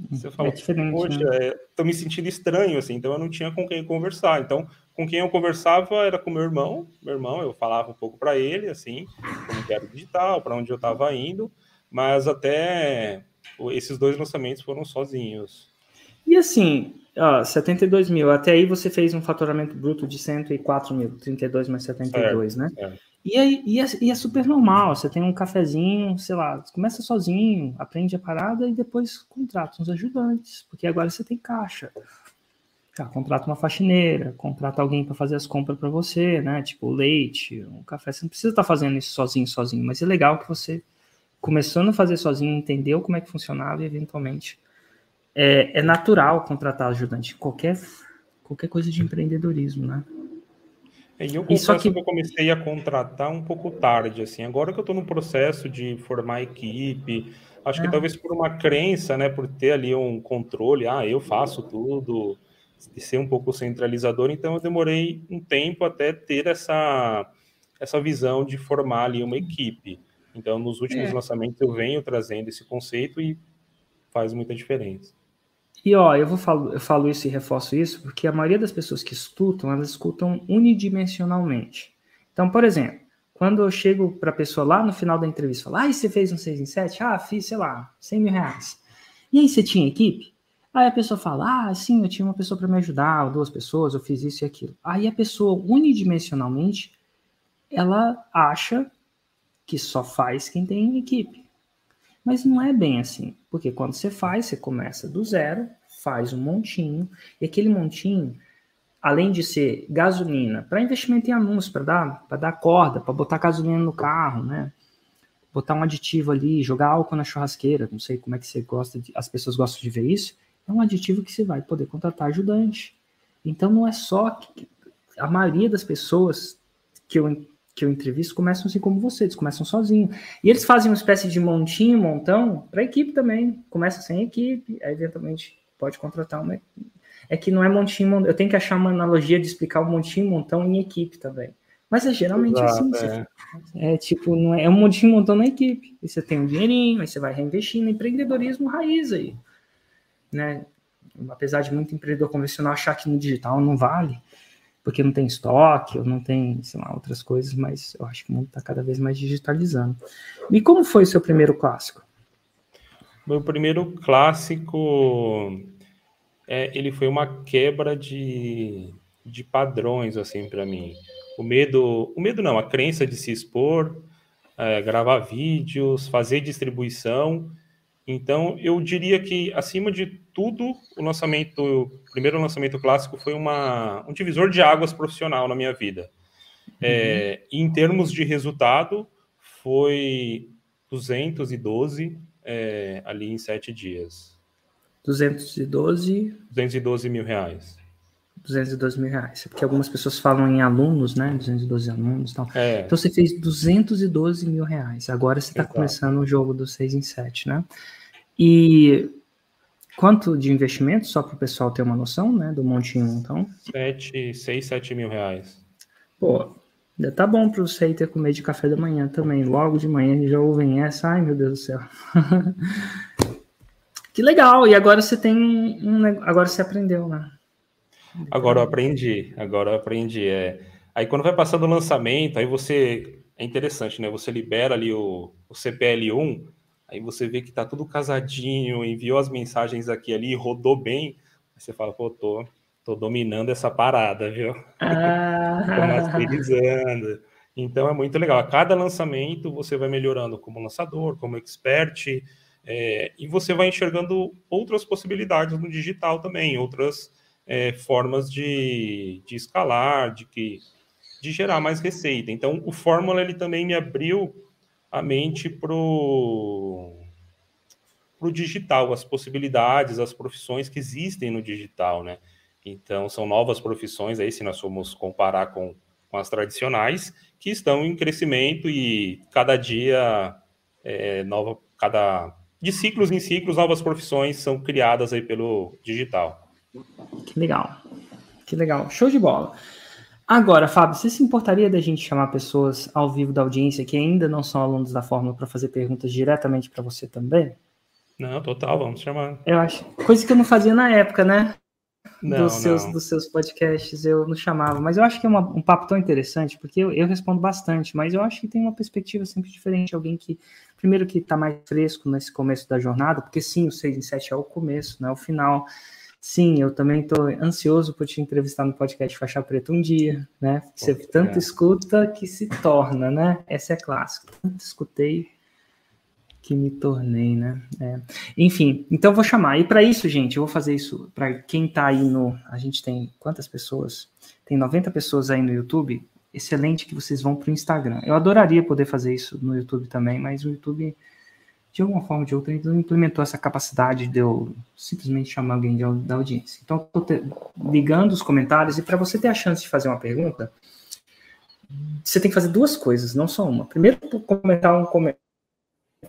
S1: Você fala, é poxa, né? tô me sentindo estranho assim, então eu não tinha com quem conversar. Então com quem eu conversava era com meu irmão. Meu irmão, eu falava um pouco para ele, assim, como que era o digital, para onde eu estava indo, mas até esses dois lançamentos foram sozinhos.
S2: E assim, ó, 72 mil, até aí você fez um faturamento bruto de 104 mil, 32 mais 72, certo, né? Certo. E, aí, e, é, e é super normal, você tem um cafezinho, sei lá, começa sozinho, aprende a parada e depois contrata uns ajudantes, porque agora você tem caixa. Tá, contrata uma faxineira, contrata alguém para fazer as compras para você, né? Tipo leite, um café. Você não precisa estar tá fazendo isso sozinho, sozinho, mas é legal que você, começando a fazer sozinho, entendeu como é que funcionava e eventualmente é, é natural contratar ajudante. Qualquer, qualquer coisa de empreendedorismo, né?
S1: É, e eu confesso que... que eu comecei a contratar um pouco tarde, assim. Agora que eu estou no processo de formar equipe, acho é. que talvez por uma crença, né, por ter ali um controle, ah, eu faço tudo, de ser um pouco centralizador, então eu demorei um tempo até ter essa, essa visão de formar ali uma equipe. Então, nos últimos é. lançamentos eu venho trazendo esse conceito e faz muita diferença.
S2: E ó, eu vou falo, eu falo isso e reforço isso porque a maioria das pessoas que escutam, elas escutam unidimensionalmente. Então, por exemplo, quando eu chego para a pessoa lá no final da entrevista, falar, ah, você fez um 6 em 7? Ah, fiz, sei lá, 100 mil reais. E aí, você tinha equipe? Aí a pessoa fala, ah, sim, eu tinha uma pessoa para me ajudar, duas pessoas, eu fiz isso e aquilo. Aí a pessoa, unidimensionalmente, ela acha que só faz quem tem equipe. Mas não é bem assim, porque quando você faz, você começa do zero, faz um montinho, e aquele montinho, além de ser gasolina, para investimento em anúncios, para dar, dar corda, para botar gasolina no carro, né? Botar um aditivo ali, jogar álcool na churrasqueira, não sei como é que você gosta, de, as pessoas gostam de ver isso é um aditivo que você vai poder contratar ajudante. Então não é só que a maioria das pessoas que eu, que eu entrevisto começam assim como você, eles começam sozinhos. E eles fazem uma espécie de montinho, montão, para a equipe também. Começa sem equipe, aí eventualmente pode contratar uma. É que não é montinho, eu tenho que achar uma analogia de explicar o montinho, montão em equipe também. Mas é geralmente Exato, assim. É. é. tipo, não é, é um montinho montão na equipe. E você tem um dinheirinho, aí você vai reinvestindo. Empreendedorismo raiz aí né? Apesar de muito empreendedor convencional achar que no digital não vale, porque não tem estoque, ou não tem, sei lá, outras coisas, mas eu acho que o mundo está cada vez mais digitalizando. E como foi o seu primeiro clássico?
S1: Meu primeiro clássico, é, ele foi uma quebra de, de padrões, assim, para mim. O medo, o medo não, a crença de se expor, é, gravar vídeos, fazer distribuição, então, eu diria que, acima de tudo, o lançamento, o primeiro lançamento clássico foi uma, um divisor de águas profissional na minha vida. Uhum. É, em termos de resultado, foi 212 é, ali em sete dias.
S2: 212?
S1: 212 mil reais.
S2: 212 mil reais. Porque algumas pessoas falam em alunos, né? 212 alunos e tal. É. Então você fez 212 mil reais. Agora você está começando o jogo do 6 em 7, né? E quanto de investimento, só para o pessoal ter uma noção, né, do montinho então?
S1: 7, 6, 7 mil reais.
S2: Pô, ainda tá bom para você ter comer de café da manhã também. Logo de manhã já ouvem essa, ai meu Deus do céu. (laughs) que legal, e agora você tem um, agora você aprendeu, né?
S1: Agora eu aprendi, agora eu aprendi. É... Aí quando vai passando o lançamento, aí você. É interessante, né? Você libera ali o, o CPL1, Aí você vê que tá tudo casadinho, enviou as mensagens aqui ali, rodou bem. Aí você fala, pô, tô, Tô dominando essa parada, viu? Ah. (laughs) Tô masterizando. Então é muito legal. A cada lançamento você vai melhorando como lançador, como expert, é, e você vai enxergando outras possibilidades no digital também, outras é, formas de, de escalar, de que de gerar mais receita. Então o Fórmula ele também me abriu a mente pro pro digital, as possibilidades, as profissões que existem no digital, né? Então são novas profissões aí se nós formos comparar com, com as tradicionais que estão em crescimento e cada dia é, nova, cada de ciclos em ciclos novas profissões são criadas aí pelo digital.
S2: Que legal, que legal, show de bola. Agora, Fábio, você se importaria da gente chamar pessoas ao vivo da audiência que ainda não são alunos da Fórmula para fazer perguntas diretamente para você também?
S1: Não, total, vamos chamar.
S2: Eu acho. Coisa que eu não fazia na época, né? Não, dos, seus, não. dos seus podcasts eu não chamava, mas eu acho que é uma, um papo tão interessante, porque eu, eu, respondo bastante, mas eu acho que tem uma perspectiva sempre diferente, alguém que, primeiro que está mais fresco nesse começo da jornada, porque sim, o 6 em 7 é o começo, não é o final, sim, eu também estou ansioso por te entrevistar no podcast Faixa Preta um dia, né, você Pô, tanto é. escuta que se torna, né, essa é clássica, tanto escutei que me tornei, né? É. Enfim, então eu vou chamar. E para isso, gente, eu vou fazer isso para quem está aí no. A gente tem quantas pessoas? Tem 90 pessoas aí no YouTube. Excelente que vocês vão para o Instagram. Eu adoraria poder fazer isso no YouTube também, mas o YouTube, de alguma forma ou de outra, não implementou essa capacidade de eu simplesmente chamar alguém de, da audiência. Então, estou ligando os comentários e para você ter a chance de fazer uma pergunta, você tem que fazer duas coisas, não só uma. Primeiro, comentar um comentário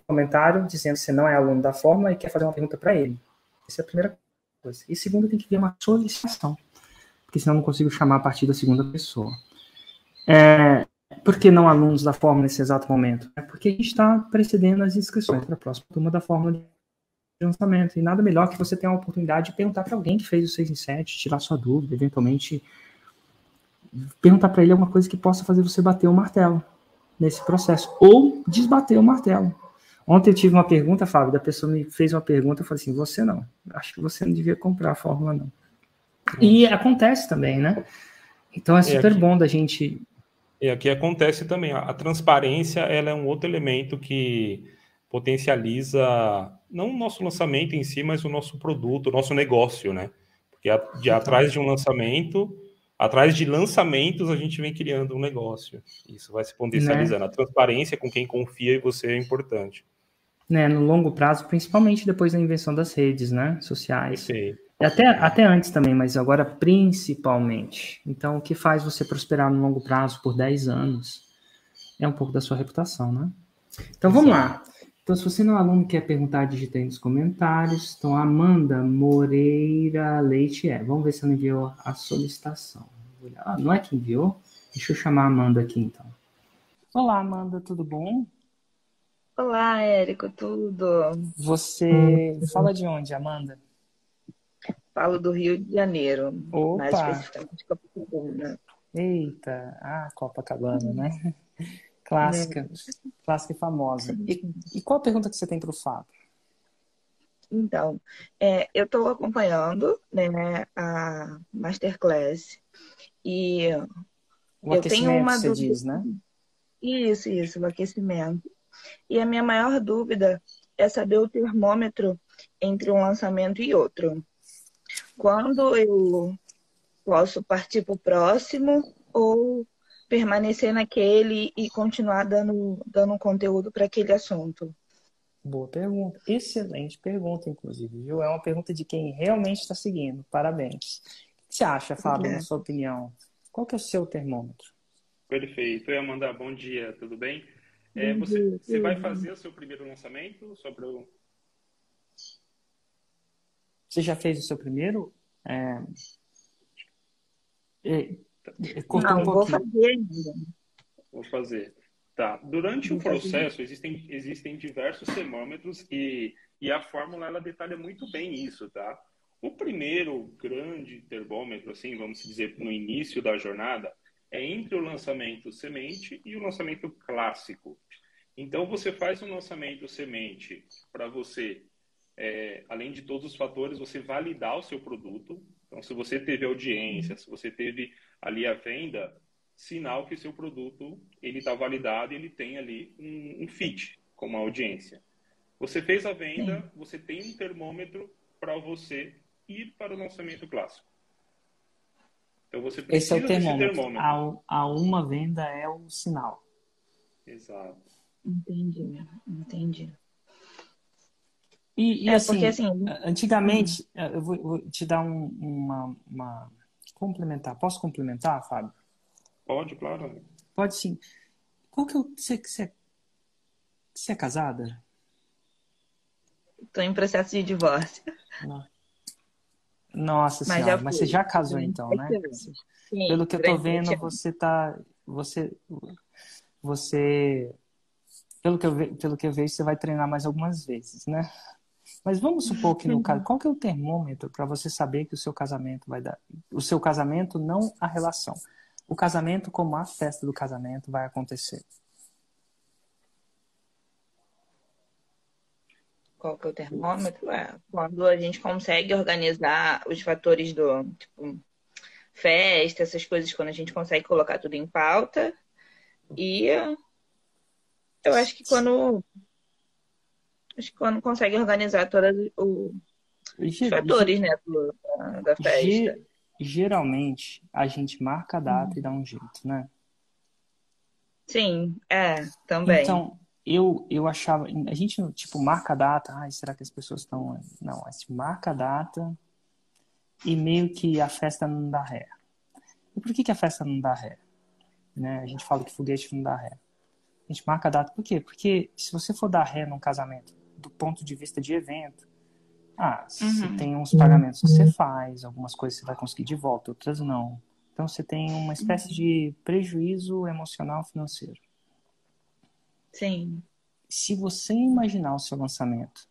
S2: comentário dizendo que você não é aluno da forma e quer fazer uma pergunta para ele. Essa é a primeira coisa. E segundo, tem que vir uma solicitação, porque senão eu não consigo chamar a partir da segunda pessoa. É, por que não alunos da forma nesse exato momento? É porque a gente está precedendo as inscrições para a próxima turma da forma de lançamento. E nada melhor que você ter a oportunidade de perguntar para alguém que fez o 6 em 7, tirar sua dúvida, eventualmente perguntar para ele alguma coisa que possa fazer você bater o martelo nesse processo, ou desbater o martelo. Ontem eu tive uma pergunta, Fábio, da pessoa me fez uma pergunta, eu falei assim, você não, acho que você não devia comprar a Fórmula não. E acontece também, né? Então é super aqui, bom da gente...
S1: E aqui acontece também, a, transparência, ela é um outro elemento que potencializa, não o nosso lançamento em si, mas o nosso produto, o nosso negócio, né? Porque a, de atrás de um lançamento, atrás de lançamentos, a gente vem criando um negócio. Isso vai se potencializando. Né? A transparência com quem confia em você é importante
S2: né, no longo prazo, principalmente depois da invenção das redes, né, sociais. Sim. Até, até antes também, mas agora principalmente. Então, o que faz você prosperar no longo prazo por 10 anos é um pouco da sua reputação, né? Então, vamos lá. Então, se você não é aluno quer perguntar, digite aí nos comentários. Então, Amanda Moreira Leite é. Vamos ver se ela enviou a solicitação. Ah, não é que enviou? Deixa eu chamar a Amanda aqui, então. Olá, Amanda, tudo bom?
S3: Olá, Érico, tudo?
S2: Você fala de onde, Amanda?
S3: Falo do Rio de Janeiro,
S2: Opa. mais especificamente Copacabana. Eita, ah, Copacabana, né? (laughs) Clássica, é. clássica e famosa. E, e, qual a pergunta que você tem para o Fábio?
S3: Então, é, eu estou acompanhando né, a Masterclass e
S2: o eu tenho uma você dúvida... diz, né?
S3: Isso, isso, o aquecimento. E a minha maior dúvida é saber o termômetro entre um lançamento e outro. Quando eu posso partir para o próximo ou permanecer naquele e continuar dando, dando conteúdo para aquele assunto?
S2: Boa pergunta. Excelente pergunta, inclusive, viu? É uma pergunta de quem realmente está seguindo. Parabéns. O que você acha, Fábio, é. na sua opinião? Qual que é o seu termômetro?
S1: Perfeito. Oi, Amanda, bom dia, tudo bem? É, você, você vai fazer o seu primeiro lançamento sobre o...
S2: Você já fez o seu primeiro? É...
S3: É... Não, um vou fazer ainda.
S1: Vou fazer. Tá. Durante o processo existem, existem diversos termômetros e, e a fórmula ela detalha muito bem isso, tá? O primeiro grande termômetro, assim, vamos dizer, no início da jornada, é entre o lançamento semente e o lançamento clássico. Então, você faz um lançamento semente para você é, além de todos os fatores, você validar o seu produto. Então, se você teve audiência, se você teve ali a venda, sinal que seu produto ele está validado e ele tem ali um, um fit com a audiência. Você fez a venda, Sim. você tem um termômetro para você ir para o lançamento clássico.
S2: Então você precisa Esse é o termômetro. termômetro. A, a uma venda é o sinal.
S1: Exato.
S3: Entendi, entendi.
S2: E, e é assim, porque, assim, antigamente, hum. eu vou, vou, te dar um, uma, uma, complementar. Posso complementar, Fábio?
S1: Pode, claro.
S2: Pode sim. Qual que é o. Você, você, você é casada?
S3: Estou em processo de divórcio.
S2: Nossa mas senhora, mas você já casou então, né? Sim, Pelo que eu tô vendo, você tá. Você. Você. Pelo que, eu ve, pelo que eu vejo, você vai treinar mais algumas vezes, né? Mas vamos supor que no caso, qual que é o termômetro para você saber que o seu casamento vai dar? O seu casamento, não a relação. O casamento, como a festa do casamento, vai acontecer.
S3: Qual que é o termômetro? É quando a gente consegue organizar os fatores do tipo festa, essas coisas, quando a gente consegue colocar tudo em pauta. E eu acho que quando acho que quando consegue organizar todos os fatores, né, do, da, festa.
S2: Geralmente, a gente marca a data e dá um jeito, né?
S3: Sim, é, também.
S2: Então, eu, eu achava, a gente, tipo, marca a data, ai, será que as pessoas estão... Não, a gente marca a data e meio que a festa não dá ré. E por que, que a festa não dá ré? Né? A gente fala que foguete não dá ré. A gente marca a data por quê? Porque se você for dar ré num casamento do ponto de vista de evento. Ah, uhum. tem uns pagamentos que você faz, algumas coisas você vai conseguir de volta, outras não. Então você tem uma espécie uhum. de prejuízo emocional financeiro.
S3: Sim.
S2: Se você imaginar o seu lançamento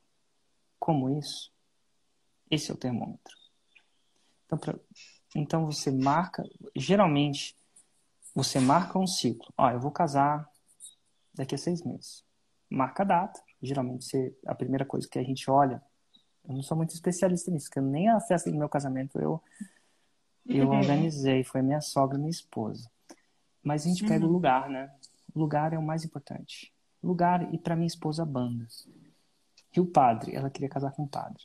S2: como isso, esse é o termômetro. Então, pra, então você marca, geralmente, você marca um ciclo. Ó, eu vou casar daqui a seis meses. Marca a data, geralmente você, a primeira coisa que a gente olha, eu não sou muito especialista nisso, porque nem a festa do meu casamento eu, eu uhum. (laughs) organizei, foi minha sogra e minha esposa. Mas a gente pega uhum. o lugar, né? O lugar é o mais importante. Lugar e para minha esposa, banda. E o padre, ela queria casar com o padre.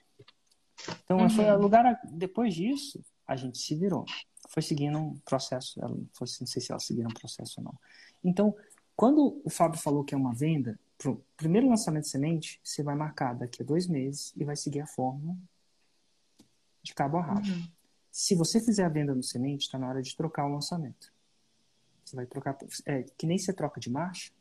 S2: Então, uhum. foi o lugar. Depois disso, a gente se virou. Foi seguindo um processo. Ela, foi, não sei se ela seguiu um processo ou não. Então, quando o Fábio falou que é uma venda, pro primeiro lançamento de semente, você vai marcar daqui a dois meses e vai seguir a fórmula de cabo a rabo. Uhum. Se você fizer a venda no semente, está na hora de trocar o lançamento. Você vai trocar. É que nem você troca de marcha.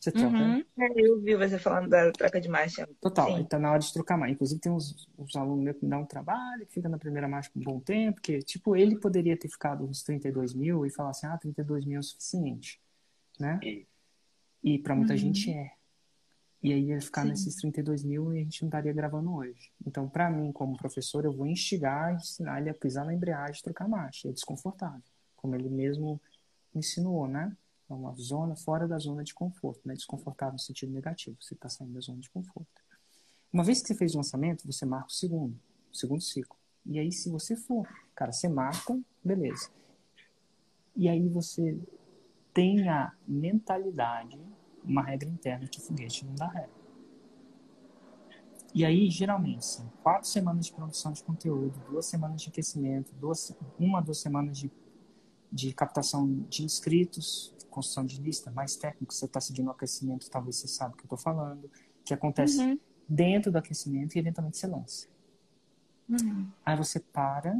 S2: Você troca. Uhum.
S3: É, eu vi você falando da troca de marcha.
S2: Total, está na hora de trocar mais. Inclusive, tem uns, uns alunos meus que me dão um trabalho, que fica na primeira marcha por um bom tempo, que, tipo, ele poderia ter ficado uns 32 mil e falar assim: ah, 32 mil é o suficiente. Né? E e para muita uhum. gente é. E aí ia ficar Sim. nesses 32 mil e a gente não estaria gravando hoje. Então, para mim, como professor, eu vou instigar, ensinar ele a pisar na embreagem e trocar marcha. É desconfortável, como ele mesmo ensinou, né? É uma zona fora da zona de conforto, né? Desconfortável no sentido negativo. Você está saindo da zona de conforto. Uma vez que você fez o lançamento, você marca o segundo, o segundo ciclo. E aí, se você for, cara, você marca, beleza. E aí você tem a mentalidade uma regra interna que foguete não dá ré. E aí, geralmente, são quatro semanas de produção de conteúdo, duas semanas de aquecimento, duas, uma, duas semanas de, de captação de inscritos, construção de lista, mais técnico, você está seguindo o aquecimento, talvez você saiba o que eu estou falando, que acontece uhum. dentro do aquecimento e eventualmente você lança. Uhum. Aí você para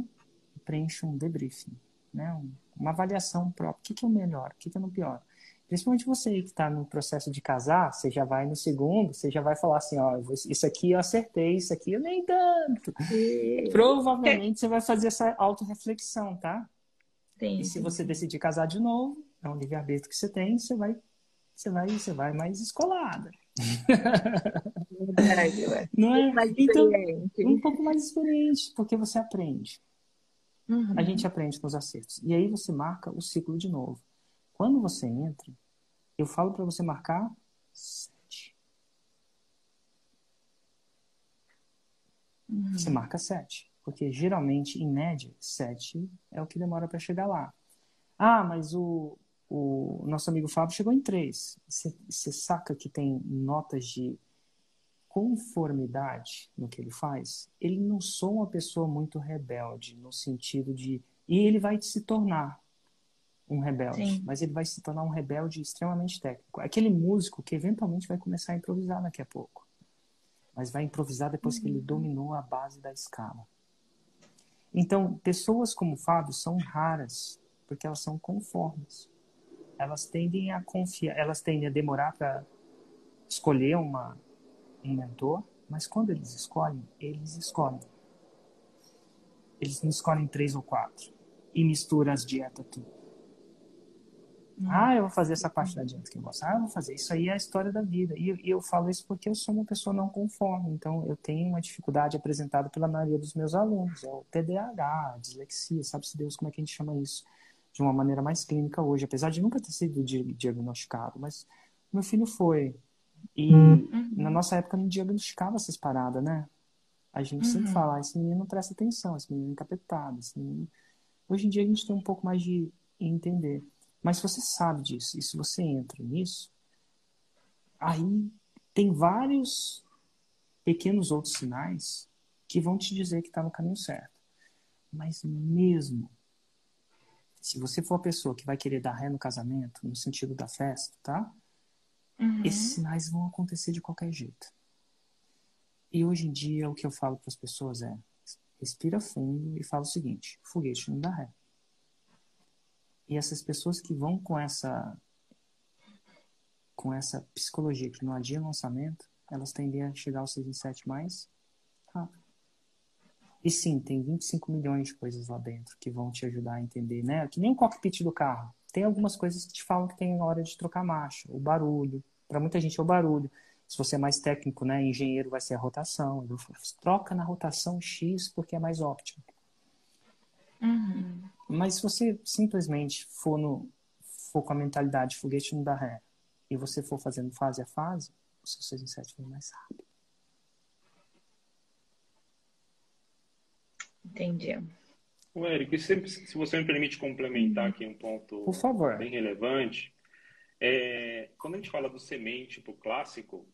S2: e preenche um debriefing, né? Uma avaliação própria. O que, que é o melhor? O que, que é o pior? Principalmente você que está no processo de casar, você já vai no segundo, você já vai falar assim, ó, isso aqui eu acertei, isso aqui eu nem tanto. Provavelmente você vai fazer essa autorreflexão, tá? Sim. E se você decidir casar de novo, é um livre-arbítrio que você tem, você vai, você vai, você vai mais escolada. Verdade, Não é? Mais então, um pouco mais experiente, porque você aprende. Uhum. A gente aprende com os acertos. E aí você marca o ciclo de novo. Quando você entra, eu falo para você marcar sete. uhum. você marca 7. Porque geralmente, em média, 7 é o que demora para chegar lá. Ah, mas o, o nosso amigo Fábio chegou em 3. Você saca que tem notas de conformidade no que ele faz? Ele não sou uma pessoa muito rebelde, no sentido de. E ele vai se tornar um rebelde, Sim. mas ele vai se tornar um rebelde extremamente técnico. Aquele músico que eventualmente vai começar a improvisar daqui a pouco, mas vai improvisar depois uhum. que ele uhum. dominou a base da escala. Então, pessoas como o Fábio são raras, porque elas são conformes. Elas tendem a confiar, elas tendem a demorar para escolher uma, um mentor, mas quando eles escolhem, eles escolhem. Eles não escolhem três ou quatro e misturam as dietas tudo. Hum. Ah, eu vou fazer essa parte da dieta que eu gosto. Ah, eu vou fazer. Isso aí é a história da vida. E, e, eu falo isso porque eu sou uma pessoa não conforme. Então, eu tenho uma dificuldade apresentada pela maioria dos meus alunos. É o TDAH, a dislexia, sabe-se Deus como é que a gente chama isso. De uma maneira mais clínica hoje. Apesar de nunca ter sido diagnosticado. Mas meu filho foi. E uhum. na nossa época não diagnosticava essas paradas, né? A gente uhum. sempre fala, esse menino não presta atenção, esse menino é encapetado. Esse menino... Hoje em dia a gente tem um pouco mais de entender. Mas se você sabe disso e se você entra nisso, aí tem vários pequenos outros sinais que vão te dizer que está no caminho certo. Mas mesmo se você for a pessoa que vai querer dar ré no casamento, no sentido da festa, tá? Uhum. Esses sinais vão acontecer de qualquer jeito. E hoje em dia o que eu falo para as pessoas é: respira fundo e fala o seguinte: foguete não dá ré. E essas pessoas que vão com essa com essa psicologia que não adia lançamento, elas tendem a chegar aos 6 em 7 mais rápido. E sim, tem 25 milhões de coisas lá dentro que vão te ajudar a entender, né? Que nem o cockpit do carro. Tem algumas coisas que te falam que tem hora de trocar marcha, o barulho. Para muita gente é o barulho. Se você é mais técnico, né, engenheiro, vai ser a rotação. Troca na rotação X porque é mais óptimo. Uhum. Mas se você simplesmente for, no, for com a mentalidade foguete não dá ré, e você for fazendo fase a fase, o seu 6 em 7 vai mais rápido.
S3: Entendi.
S1: O Érico, se, se você me permite complementar aqui um ponto bem relevante, é, quando a gente fala do semente para o clássico,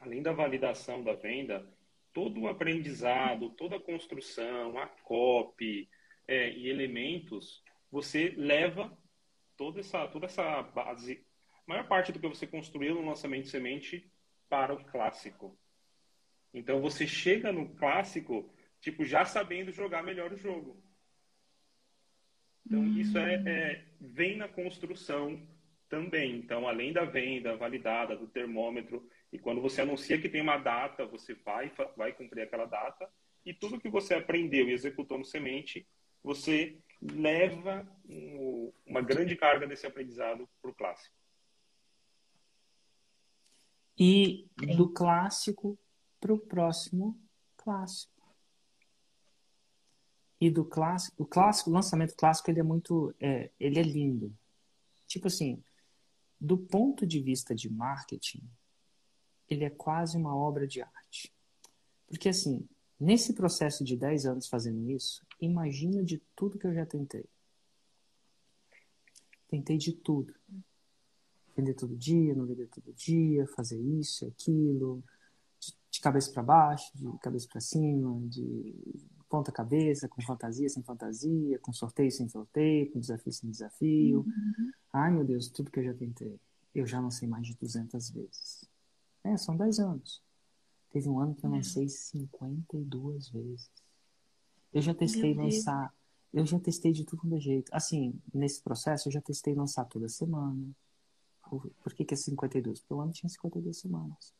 S1: além da validação da venda, todo o aprendizado, toda a construção, a copy, é, e elementos, você leva toda essa, toda essa base, a maior parte do que você construiu no lançamento de semente para o clássico. Então você chega no clássico, tipo, já sabendo jogar melhor o jogo. Então hum. isso é, é, vem na construção também. Então, além da venda validada, do termômetro, e quando você anuncia que tem uma data, você vai, vai cumprir aquela data, e tudo que você aprendeu e executou no semente, você leva uma grande carga desse aprendizado para o clássico.
S2: E do clássico para o próximo clássico. E do clássico, o clássico, o lançamento clássico, ele é muito, é, ele é lindo. Tipo assim, do ponto de vista de marketing, ele é quase uma obra de arte. Porque assim, nesse processo de 10 anos fazendo isso, imagina de tudo que eu já tentei. Tentei de tudo. Vender todo dia, não vender todo dia, fazer isso, aquilo, de, de cabeça para baixo, de cabeça para cima, de ponta cabeça, com fantasia sem fantasia, com sorteio sem sorteio, com desafio sem desafio. Uhum. Ai, meu Deus, tudo que eu já tentei. Eu já lancei mais de 200 vezes. É, são 10 anos. Teve um ano que eu uhum. lancei 52 vezes. Eu já testei lançar. Eu já testei de tudo do jeito. Assim, nesse processo, eu já testei lançar toda semana. Por que, que é 52? Porque o ano tinha 52 semanas.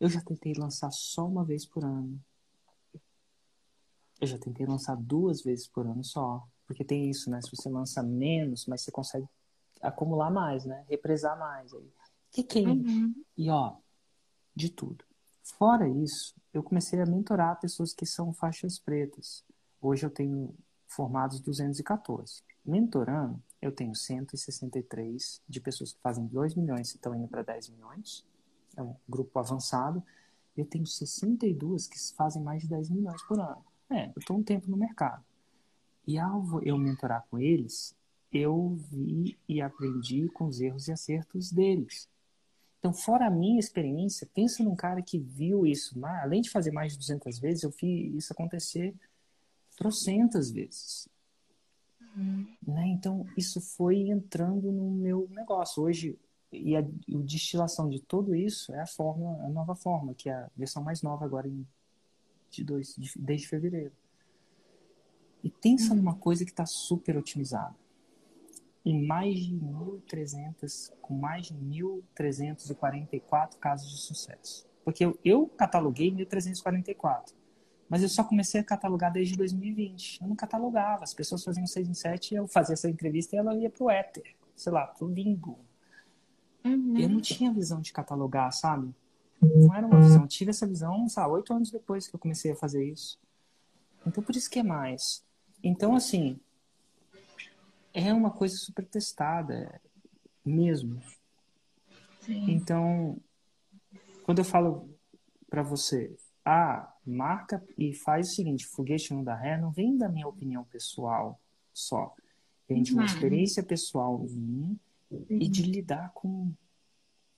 S2: Eu já tentei lançar só uma vez por ano. Eu já tentei lançar duas vezes por ano só. Porque tem isso, né? Se você lança menos, mas você consegue acumular mais, né? Represar mais. Aí. Que que é? Uhum. E ó, de tudo. Fora isso, eu comecei a mentorar pessoas que são faixas pretas. Hoje eu tenho formados 214. Mentorando, eu tenho 163 de pessoas que fazem 2 milhões e estão indo para 10 milhões. É um grupo avançado. Eu tenho 62 que fazem mais de 10 milhões por ano. É, eu estou um tempo no mercado. E ao eu mentorar com eles, eu vi e aprendi com os erros e acertos deles. Então, fora a minha experiência, pensa num cara que viu isso, além de fazer mais de 200 vezes, eu vi isso acontecer trocentas vezes. Uhum. Né? Então, isso foi entrando no meu negócio. Hoje, e a, a destilação de tudo isso é a forma, a nova forma, que é a versão mais nova agora em, de dois, de, desde fevereiro. E pensa uhum. numa coisa que está super otimizada. Em mais de 1.300, com mais de 1.344 casos de sucesso. Porque eu, eu cataloguei 1.344. Mas eu só comecei a catalogar desde 2020. Eu não catalogava. As pessoas faziam 6 em 7, eu fazia essa entrevista e ela ia pro éter, sei lá, pro limbo. Uhum. Eu não tinha visão de catalogar, sabe? Não era uma visão. Eu tive essa visão, sabe, oito anos depois que eu comecei a fazer isso. Então, por isso que é mais. Então, assim, é uma coisa super testada, mesmo. Sim. Então, quando eu falo para você, ah, marca e faz o seguinte: foguete não dá ré, não vem da minha opinião pessoal só. Vem de uma uhum. experiência pessoal minha e de lidar com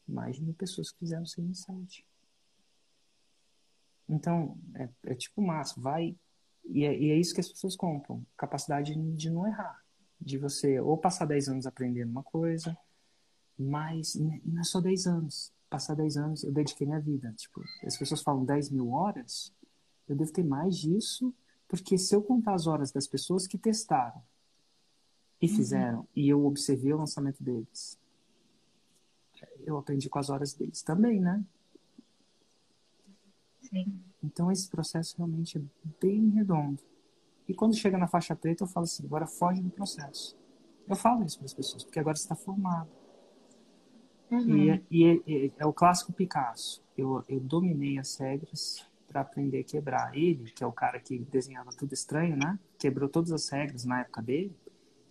S2: mais de mil pessoas que fizeram sem insight. Então, é, é tipo massa, vai. E é, e é, isso que as pessoas compram: capacidade de não errar. De você ou passar 10 anos aprendendo uma coisa, mas não é só 10 anos passar 10 anos, eu dediquei minha vida. Tipo, as pessoas falam 10 mil horas, eu devo ter mais disso, porque se eu contar as horas das pessoas que testaram e uhum. fizeram, uhum. e eu observei o lançamento deles, eu aprendi com as horas deles também, né?
S3: Sim.
S2: Então esse processo realmente é bem redondo. E quando chega na faixa preta, eu falo assim: agora foge do processo. Eu falo isso para as pessoas, porque agora você está formado. Uhum. E, e, e, é o clássico Picasso. Eu, eu dominei as regras para aprender a quebrar. Ele, que é o cara que desenhava tudo estranho, né? Quebrou todas as regras na época dele,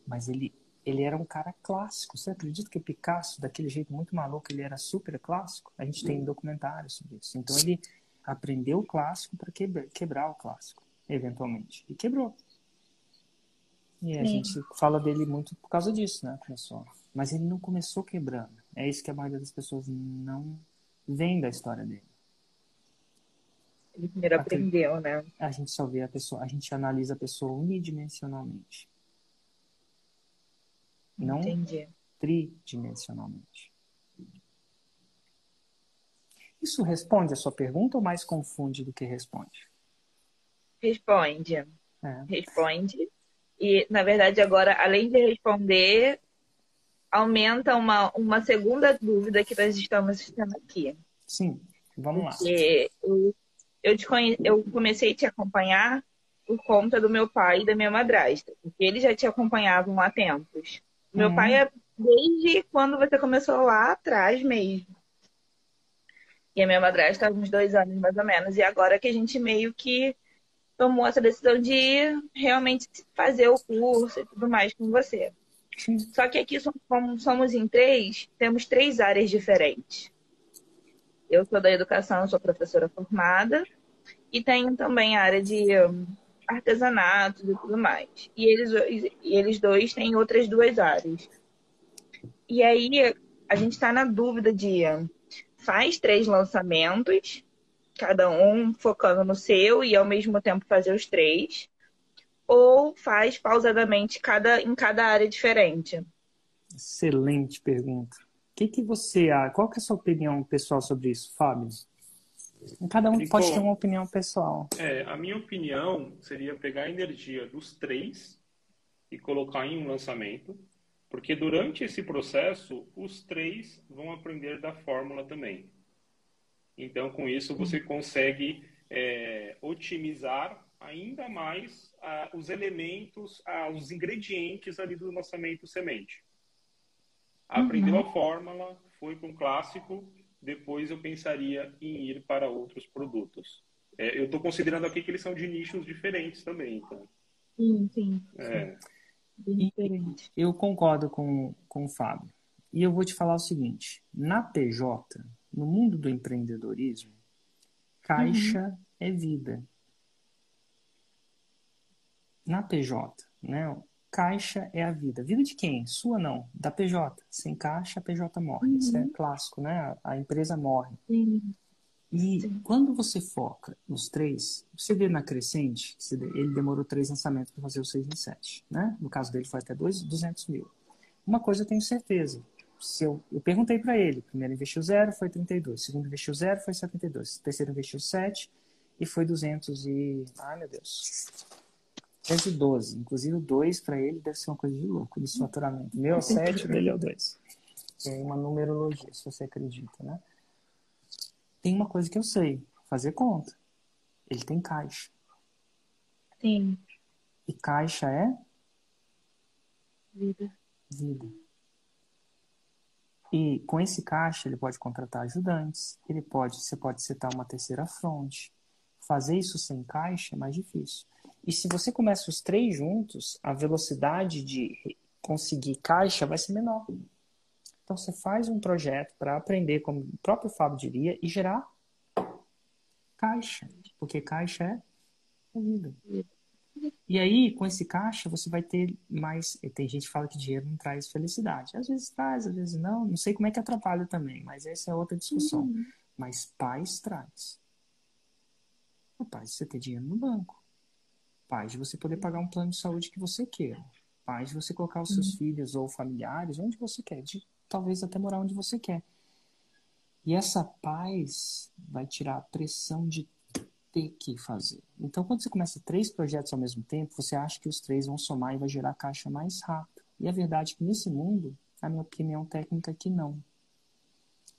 S2: mas ele, ele era um cara clássico. Você acredita que o Picasso, daquele jeito muito maluco, ele era super clássico? A gente tem documentários sobre isso. Então ele aprendeu o clássico para quebrar, quebrar o clássico, eventualmente. E quebrou. E a Sim. gente fala dele muito por causa disso, né, pessoal? Mas ele não começou quebrando. É isso que a maioria das pessoas não vem da história dele.
S3: Ele primeiro aprendeu, né?
S2: A gente só vê a pessoa, a gente analisa a pessoa unidimensionalmente. Não Entendi. tridimensionalmente. Isso responde a sua pergunta ou mais confunde do que responde?
S3: Responde. É. Responde. E, na verdade, agora, além de responder, aumenta uma, uma segunda dúvida que nós estamos tendo aqui.
S2: Sim, vamos lá.
S3: Eu, eu, te conhe... eu comecei a te acompanhar por conta do meu pai e da minha madrasta, porque eles já te acompanhavam há tempos. Meu pai uhum. é desde quando você começou lá atrás mesmo. E a minha madrasta há uns dois anos mais ou menos. E agora que a gente meio que tomou essa decisão de realmente fazer o curso e tudo mais com você. Só que aqui, como somos em três, temos três áreas diferentes. Eu sou da educação, sou professora formada, e tenho também a área de artesanato e tudo mais. E eles, e eles dois têm outras duas áreas. E aí a gente está na dúvida de faz três lançamentos, cada um focando no seu e ao mesmo tempo fazer os três, ou faz pausadamente cada, em cada área diferente?
S2: Excelente pergunta. O que, que você acha? Qual que é a sua opinião pessoal sobre isso, Fábio? Cada um pode ter uma opinião pessoal.
S1: É, a minha opinião seria pegar a energia dos três e colocar em um lançamento, porque durante esse processo os três vão aprender da fórmula também. Então, com isso, você consegue é, otimizar ainda mais ah, os elementos, ah, os ingredientes ali do lançamento semente. Aprendeu uhum. a fórmula, foi para um clássico, depois eu pensaria em ir para outros produtos. É, eu estou considerando aqui que eles são de nichos diferentes também. Então.
S3: Sim, sim.
S2: É. diferente. Eu concordo com, com o Fábio. E eu vou te falar o seguinte: na PJ, no mundo do empreendedorismo, caixa uhum. é vida. Na PJ, né? Caixa é a vida. Vida de quem? Sua não, da PJ. Sem caixa, a PJ morre. Uhum. Isso é clássico, né? A empresa morre. Sim. E Sim. quando você foca nos três, você vê na crescente, ele demorou três lançamentos para fazer o 6 em 7, né? No caso dele foi até dois, 200 mil. Uma coisa eu tenho certeza, se eu, eu perguntei para ele, primeiro investiu zero, foi 32, segundo investiu zero, foi 72, terceiro investiu 7 e foi 200 e... Ai, meu Deus. 212. Inclusive o 2 para ele deve ser uma coisa de louco de faturamento. Meu é 7, o dele é o 2. É uma numerologia, se você acredita, né? Tem uma coisa que eu sei, fazer conta. Ele tem caixa.
S3: Sim.
S2: E caixa é?
S3: Vida.
S2: Vida. E com esse caixa ele pode contratar ajudantes, ele pode, você pode setar uma terceira fronte. Fazer isso sem caixa é mais difícil. E se você começa os três juntos, a velocidade de conseguir caixa vai ser menor. Então você faz um projeto para aprender, como o próprio Fábio diria, e gerar caixa. Porque caixa é vida. E aí, com esse caixa, você vai ter mais. Tem gente que fala que dinheiro não traz felicidade. Às vezes traz, às vezes não. Não sei como é que atrapalha também, mas essa é outra discussão. Uhum. Mas paz traz. A paz de você ter dinheiro no banco. Paz de você poder pagar um plano de saúde que você queira. Paz de você colocar os seus uhum. filhos ou familiares onde você quer. De talvez até morar onde você quer. E essa paz vai tirar a pressão de ter que fazer. Então, quando você começa três projetos ao mesmo tempo, você acha que os três vão somar e vai gerar caixa mais rápido. E a verdade é que nesse mundo, a minha opinião técnica é que não.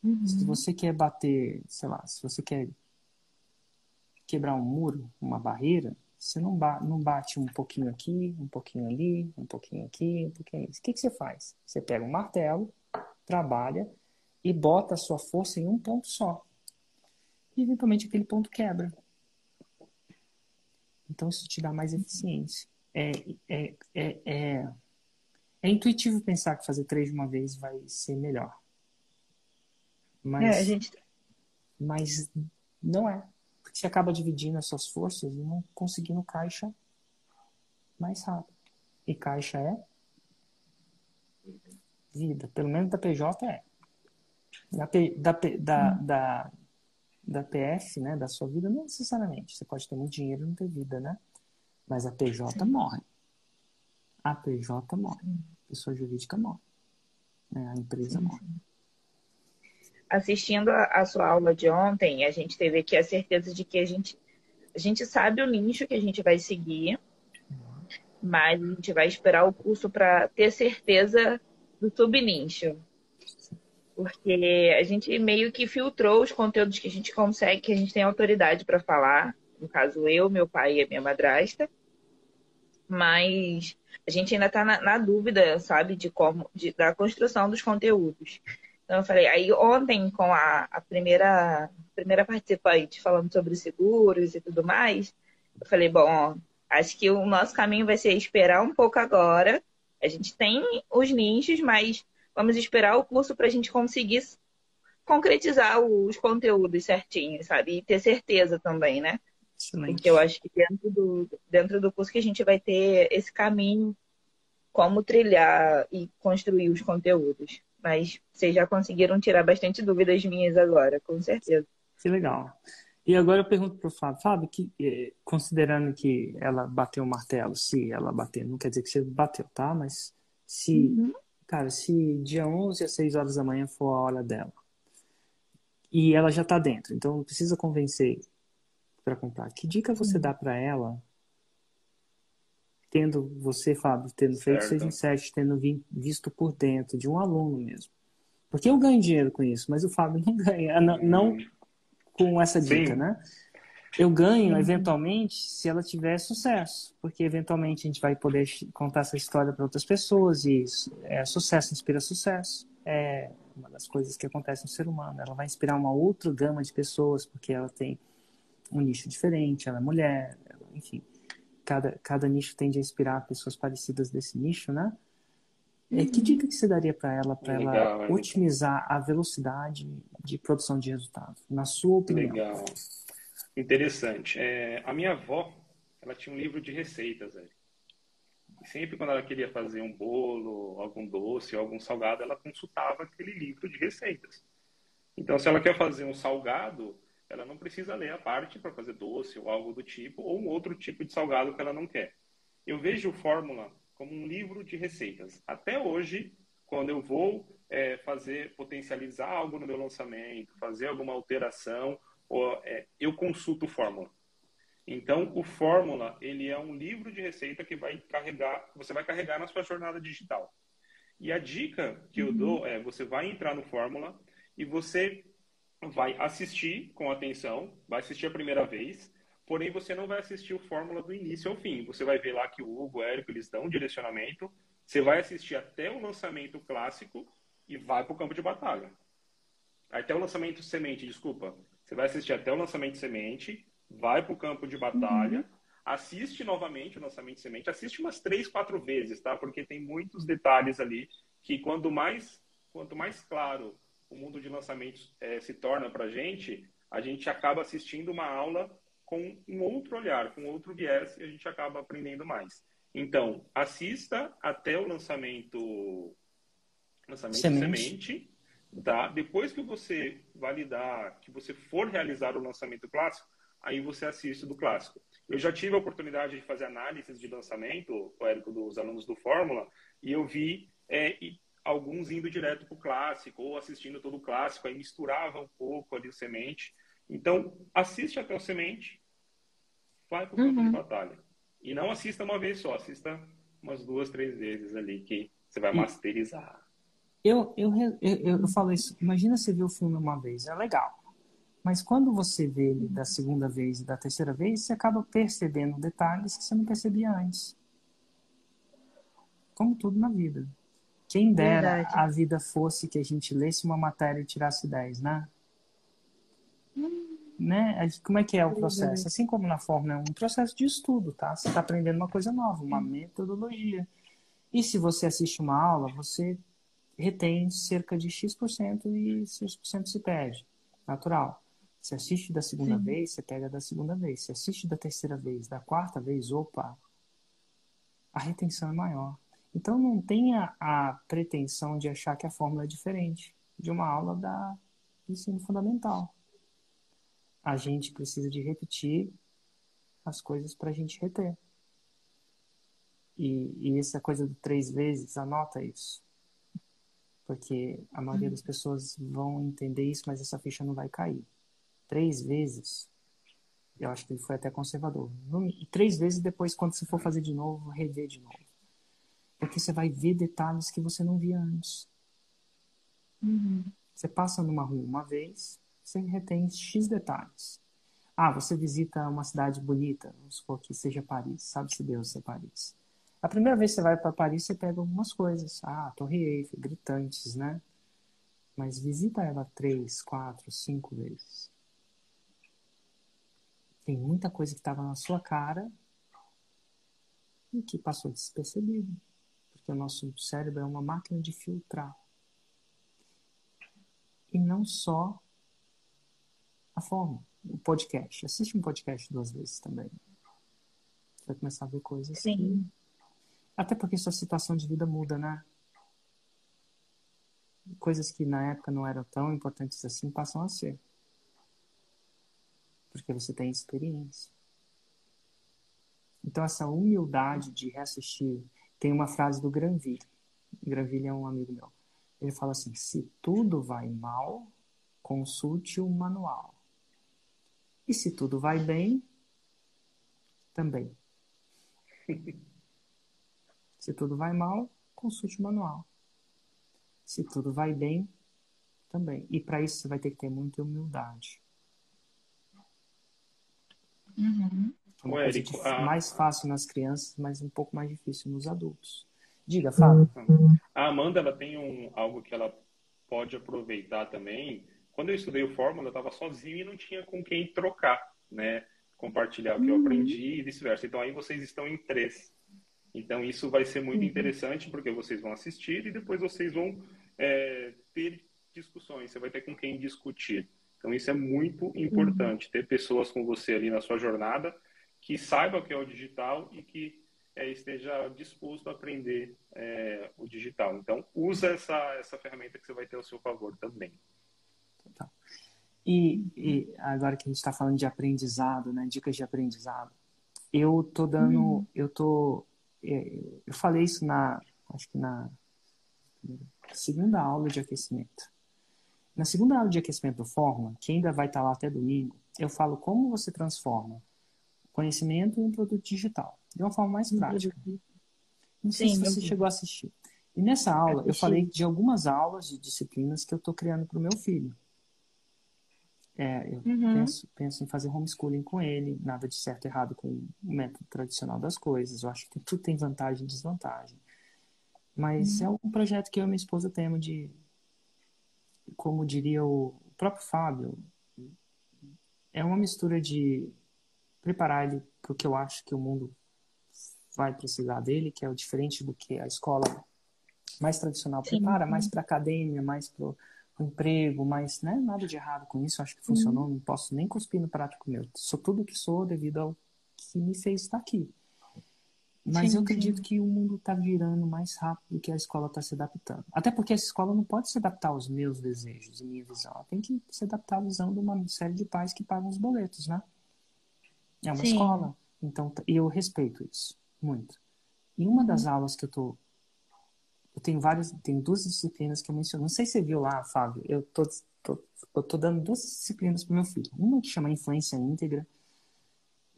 S2: Uhum. Se você quer bater, sei lá, se você quer quebrar um muro, uma barreira, você não, ba não bate um pouquinho aqui, um pouquinho ali, um pouquinho aqui, um pouquinho ali. O que, que você faz? Você pega um martelo, trabalha e bota a sua força em um ponto só. E eventualmente aquele ponto quebra. Então isso te dá mais eficiência. É, é, é, é, é intuitivo pensar que fazer três de uma vez vai ser melhor. Mas,
S3: é, gente...
S2: mas não é. Você acaba dividindo as suas forças e não conseguindo caixa mais rápido. E caixa é vida. Pelo menos da PJ é. Da, da, da, hum. da, da PF, né, da sua vida, não necessariamente. Você pode ter muito dinheiro e não ter vida, né? Mas a PJ Sim. morre. A PJ morre. A pessoa jurídica morre. Né? A empresa Sim. morre.
S3: Assistindo a, sua aula de ontem, a gente teve aqui a certeza de que a gente, a gente sabe o nicho que a gente vai seguir, mas a gente vai esperar o curso para ter certeza do subnicho porque a gente meio que filtrou os conteúdos que a gente consegue, que a gente tem autoridade para falar. No caso, eu, meu pai e a minha madrasta. Mas a gente ainda está na, na, dúvida, sabe, de como, de, da construção dos conteúdos. Então eu falei, aí ontem com a, a primeira, primeira participante falando sobre seguros e tudo mais, eu falei, bom, acho que o nosso caminho vai ser esperar um pouco agora. A gente tem os nichos, mas Vamos esperar o curso para a gente conseguir concretizar os conteúdos certinhos, sabe? E ter certeza também, né? Excelente. Porque eu acho que dentro do, dentro do curso que a gente vai ter esse caminho, como trilhar e construir os conteúdos. Mas vocês já conseguiram tirar bastante dúvidas minhas agora, com certeza.
S2: Que legal. E agora eu pergunto para o Fábio, Fábio, que, eh, considerando que ela bateu o martelo, se ela bater, não quer dizer que você bateu, tá? Mas se uhum. Cara, se dia 11 às 6 horas da manhã for a hora dela e ela já tá dentro, então não precisa convencer para comprar. Que dica você dá para ela, tendo você, Fábio, tendo feito 6 em 7, tendo visto por dentro de um aluno mesmo? Porque eu ganho dinheiro com isso, mas o Fábio não (laughs) ganha, não, não com essa dica, Sim. né? eu ganho uhum. eventualmente se ela tiver sucesso, porque eventualmente a gente vai poder contar essa história para outras pessoas e isso, é, sucesso inspira sucesso. É uma das coisas que acontece no ser humano. Ela vai inspirar uma outra gama de pessoas porque ela tem um nicho diferente, ela é mulher, ela, enfim. Cada, cada nicho tende a inspirar pessoas parecidas desse nicho, né? Uhum. Que dica que você daria para ela, para ela é otimizar a velocidade de produção de resultado, na sua opinião?
S1: Legal. Interessante. É, a minha avó, ela tinha um livro de receitas, velho. E sempre quando ela queria fazer um bolo, algum doce, algum salgado, ela consultava aquele livro de receitas. Então, se ela quer fazer um salgado, ela não precisa ler a parte para fazer doce ou algo do tipo, ou um outro tipo de salgado que ela não quer. Eu vejo Fórmula como um livro de receitas. Até hoje, quando eu vou é, fazer, potencializar algo no meu lançamento, fazer alguma alteração, ou, é, eu consulto Fórmula. Então, o Fórmula, ele é um livro de receita que vai carregar, você vai carregar na sua jornada digital. E a dica que eu dou uhum. é, você vai entrar no Fórmula e você vai assistir com atenção, vai assistir a primeira vez, porém você não vai assistir o Fórmula do início ao fim. Você vai ver lá que o Hugo, o Érico, eles dão um direcionamento, você vai assistir até o lançamento clássico e vai para o campo de batalha. Até o lançamento semente, desculpa. Você vai assistir até o lançamento semente, vai para o campo de batalha, uhum. assiste novamente o lançamento semente, assiste umas três, quatro vezes, tá? Porque tem muitos detalhes ali que quanto mais, quanto mais claro o mundo de lançamentos é, se torna para a gente, a gente acaba assistindo uma aula com um outro olhar, com outro viés, e a gente acaba aprendendo mais. Então, assista até o lançamento, lançamento semente. semente, tá? Depois que você validar, que você for realizar o lançamento clássico, aí você assiste do clássico. Eu já tive a oportunidade de fazer análises de lançamento, o Érico, dos alunos do Fórmula, e eu vi é, alguns indo direto para o clássico ou assistindo todo o clássico, aí misturava um pouco ali o semente. Então, assiste até o semente, vai para o campo uhum. de batalha. E não assista uma vez só, assista umas duas, três vezes ali que você vai masterizar.
S2: Eu, eu, eu, eu falo isso, imagina você ver o filme uma vez, é legal. Mas quando você vê ele da segunda vez e da terceira vez, você acaba percebendo detalhes que você não percebia antes. Como tudo na vida. Quem dera Verdade. a vida fosse que a gente lesse uma matéria e tirasse 10, né? Hum. Né? Como é que é o processo? Assim como na Fórmula é um processo de estudo, tá? Você está aprendendo uma coisa nova, uma metodologia. E se você assiste uma aula, você retém cerca de X% e X% se perde. Natural. Se assiste da segunda Sim. vez, você pega da segunda vez. Se assiste da terceira vez, da quarta vez, opa, a retenção é maior. Então não tenha a pretensão de achar que a fórmula é diferente de uma aula da ensino fundamental. A gente precisa de repetir as coisas para a gente reter. E, e essa coisa de três vezes, anota isso. Porque a maioria das pessoas vão entender isso, mas essa ficha não vai cair. Três vezes, eu acho que ele foi até conservador. E três vezes depois, quando você for fazer de novo, rever de novo. Porque você vai ver detalhes que você não via antes. Uhum. Você passa numa rua uma vez, você retém X detalhes. Ah, você visita uma cidade bonita, vamos supor que seja Paris, sabe-se Deus se é Paris. A primeira vez que você vai para Paris, você pega algumas coisas. Ah, Torre Eiffel, gritantes, né? Mas visita ela três, quatro, cinco vezes. Tem muita coisa que estava na sua cara e que passou despercebido que o nosso cérebro é uma máquina de filtrar. E não só a forma, o podcast. Assiste um podcast duas vezes também. Você vai começar a ver coisas Sim. Que... Até porque sua situação de vida muda, né? Coisas que na época não eram tão importantes assim passam a ser. Porque você tem experiência. Então, essa humildade de reassistir tem uma frase do Granville. Granville é um amigo meu. Ele fala assim: se tudo vai mal, consulte o manual. E se tudo vai bem, também. (laughs) se tudo vai mal, consulte o manual. Se tudo vai bem, também. E para isso você vai ter que ter muita humildade. Uhum. Uma coisa Érico, a... mais fácil nas crianças, mas um pouco mais difícil nos adultos. Diga, Fábio.
S1: A Amanda ela tem um, algo que ela pode aproveitar também. Quando eu estudei o Fórmula, eu estava sozinho e não tinha com quem trocar, né? Compartilhar o que eu uhum. aprendi e vice-versa. Então aí vocês estão em três. Então isso vai ser muito uhum. interessante porque vocês vão assistir e depois vocês vão é, ter discussões. Você vai ter com quem discutir. Então isso é muito importante, uhum. ter pessoas com você ali na sua jornada que saibam o que é o digital e que é, esteja disposto a aprender é, o digital. Então usa essa, essa ferramenta que você vai ter ao seu favor também.
S2: Total. E, e agora que a gente está falando de aprendizado, né, dicas de aprendizado, eu tô dando, uhum. eu tô, é, eu falei isso na, acho que na segunda aula de aquecimento. Na segunda aula de aquecimento do Fórmula, que ainda vai estar tá lá até domingo, eu falo como você transforma conhecimento em produto digital, de uma forma mais prática. Não sei Sim, se você chegou a assistir. E nessa aula, eu falei de algumas aulas de disciplinas que eu estou criando para o meu filho. É, eu uhum. penso, penso em fazer homeschooling com ele, nada de certo e errado com o método tradicional das coisas. Eu acho que tudo tem vantagem e desvantagem. Mas uhum. é um projeto que eu e minha esposa temos de, como diria o próprio Fábio, é uma mistura de preparar ele para o que eu acho que o mundo vai precisar dele, que é o diferente do que a escola mais tradicional prepara, mais para academia, mais para o emprego, mas né, nada de errado com isso, acho que funcionou, uhum. não posso nem cuspir no prático meu. Sou tudo que sou devido ao que me fez estar aqui. Mas sim, eu acredito sim. que o mundo está virando mais rápido do que a escola está se adaptando. Até porque essa escola não pode se adaptar aos meus desejos e minha visão. Ela tem que se adaptar à visão de uma série de pais que pagam os boletos, né? É uma sim. escola. Então, eu respeito isso muito. E uma das uhum. aulas que eu tô eu tenho várias, tem duas disciplinas que eu menciono. Não sei se você viu lá, Fábio. Eu tô, tô, eu tô dando duas disciplinas para meu filho. Uma que chama Influência Íntegra.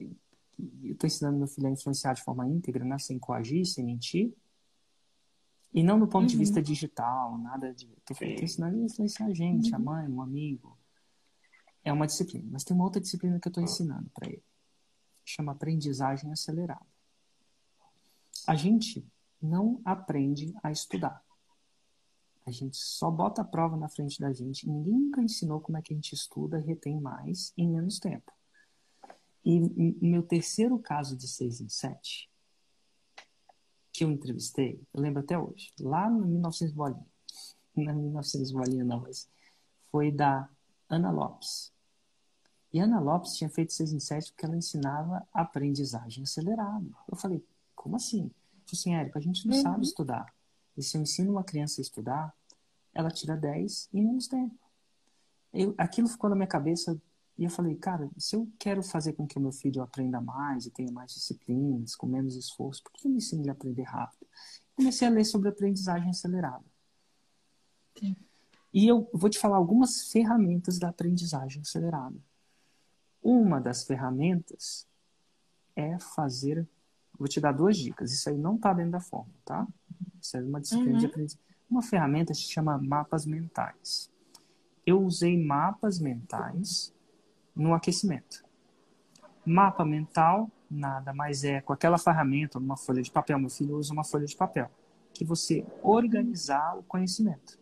S2: Eu estou ensinando meu filho a influenciar de forma íntegra, né? sem coagir, sem mentir. E não do ponto uhum. de vista digital, nada de. Estou ensinando a influenciar a gente, uhum. a mãe, um amigo. É uma disciplina. Mas tem uma outra disciplina que eu estou ensinando para ele. Chama aprendizagem acelerada. A gente não aprende a estudar. A gente só bota a prova na frente da gente. Ninguém nunca ensinou como é que a gente estuda retém mais em menos tempo. E meu terceiro caso de 6 em 7, que eu entrevistei, eu lembro até hoje, lá no 1900 bolinha. Não é 1900 bolinha não, mas foi da Ana Lopes. E Ana Lopes tinha feito 6 em 7 porque ela ensinava aprendizagem acelerada. Eu falei, como assim? Tipo assim, Érico, a gente não uhum. sabe estudar. E se eu ensino uma criança a estudar, ela tira 10 em menos tempo. Eu, aquilo ficou na minha cabeça e eu falei, cara, se eu quero fazer com que o meu filho aprenda mais e tenha mais disciplinas, com menos esforço, por que eu me ensino ele a aprender rápido? Comecei a ler sobre aprendizagem acelerada. Sim. E eu vou te falar algumas ferramentas da aprendizagem acelerada. Uma das ferramentas é fazer Vou te dar duas dicas. Isso aí não está dentro da fórmula, tá? Isso é uma disciplina uhum. de aprendizagem. Uma ferramenta se chama mapas mentais. Eu usei mapas mentais no aquecimento. Mapa mental nada mais é com aquela ferramenta, uma folha de papel. Meu filho usa uma folha de papel. Que você organizar o conhecimento.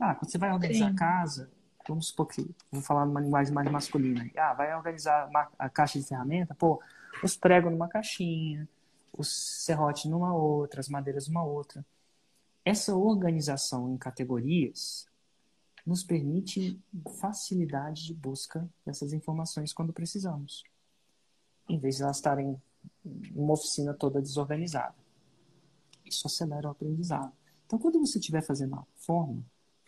S2: Ah, quando você vai organizar Sim. a casa, vamos supor que, vamos falar numa linguagem mais masculina. Ah, vai organizar a caixa de ferramenta, pô, os pregos numa caixinha, os serrotes numa outra, as madeiras numa outra. Essa organização em categorias nos permite facilidade de busca dessas informações quando precisamos, em vez de elas estarem uma oficina toda desorganizada. Isso acelera o aprendizado. Então, quando você estiver fazendo uma forma,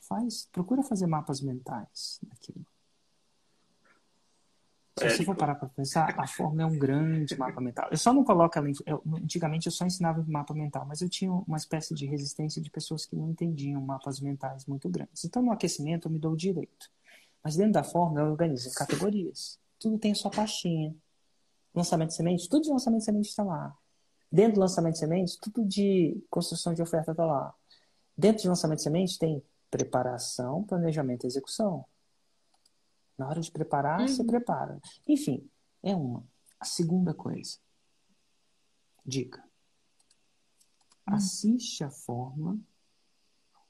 S2: faz, procura fazer mapas mentais daquilo. Se você for parar para pensar, a forma é um grande mapa mental. Eu só não coloco ela. Em, eu, antigamente eu só ensinava mapa mental, mas eu tinha uma espécie de resistência de pessoas que não entendiam mapas mentais muito grandes. Então no aquecimento eu me dou o direito. Mas dentro da forma eu organizo categorias. Tudo tem a sua pastinha. Lançamento de sementes, tudo de lançamento de sementes está lá. Dentro do lançamento de sementes, tudo de construção de oferta está lá. Dentro de lançamento de sementes tem preparação, planejamento e execução. Na hora de preparar, uhum. você prepara. Enfim, é uma. A segunda coisa. Dica. Uhum. Assiste a fórmula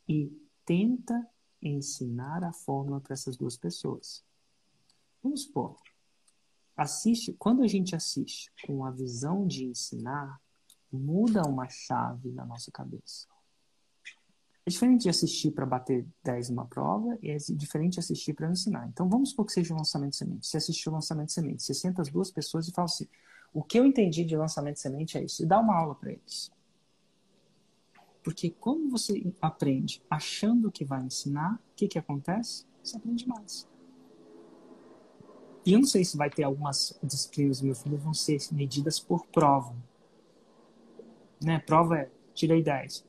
S2: e tenta ensinar a fórmula para essas duas pessoas. Vamos supor, assiste, quando a gente assiste com a visão de ensinar, muda uma chave na nossa cabeça. É diferente de assistir para bater 10 numa prova e é diferente de assistir para ensinar. Então, vamos supor que seja um lançamento de semente. Você assistiu o lançamento de semente, você senta as duas pessoas e fala assim: o que eu entendi de lançamento de semente é isso, e dá uma aula para eles. Porque quando você aprende achando que vai ensinar, o que, que acontece? Você aprende mais. E eu não sei se vai ter algumas disciplinas meu filho vão ser medidas por prova. Né? Prova é, tirei 10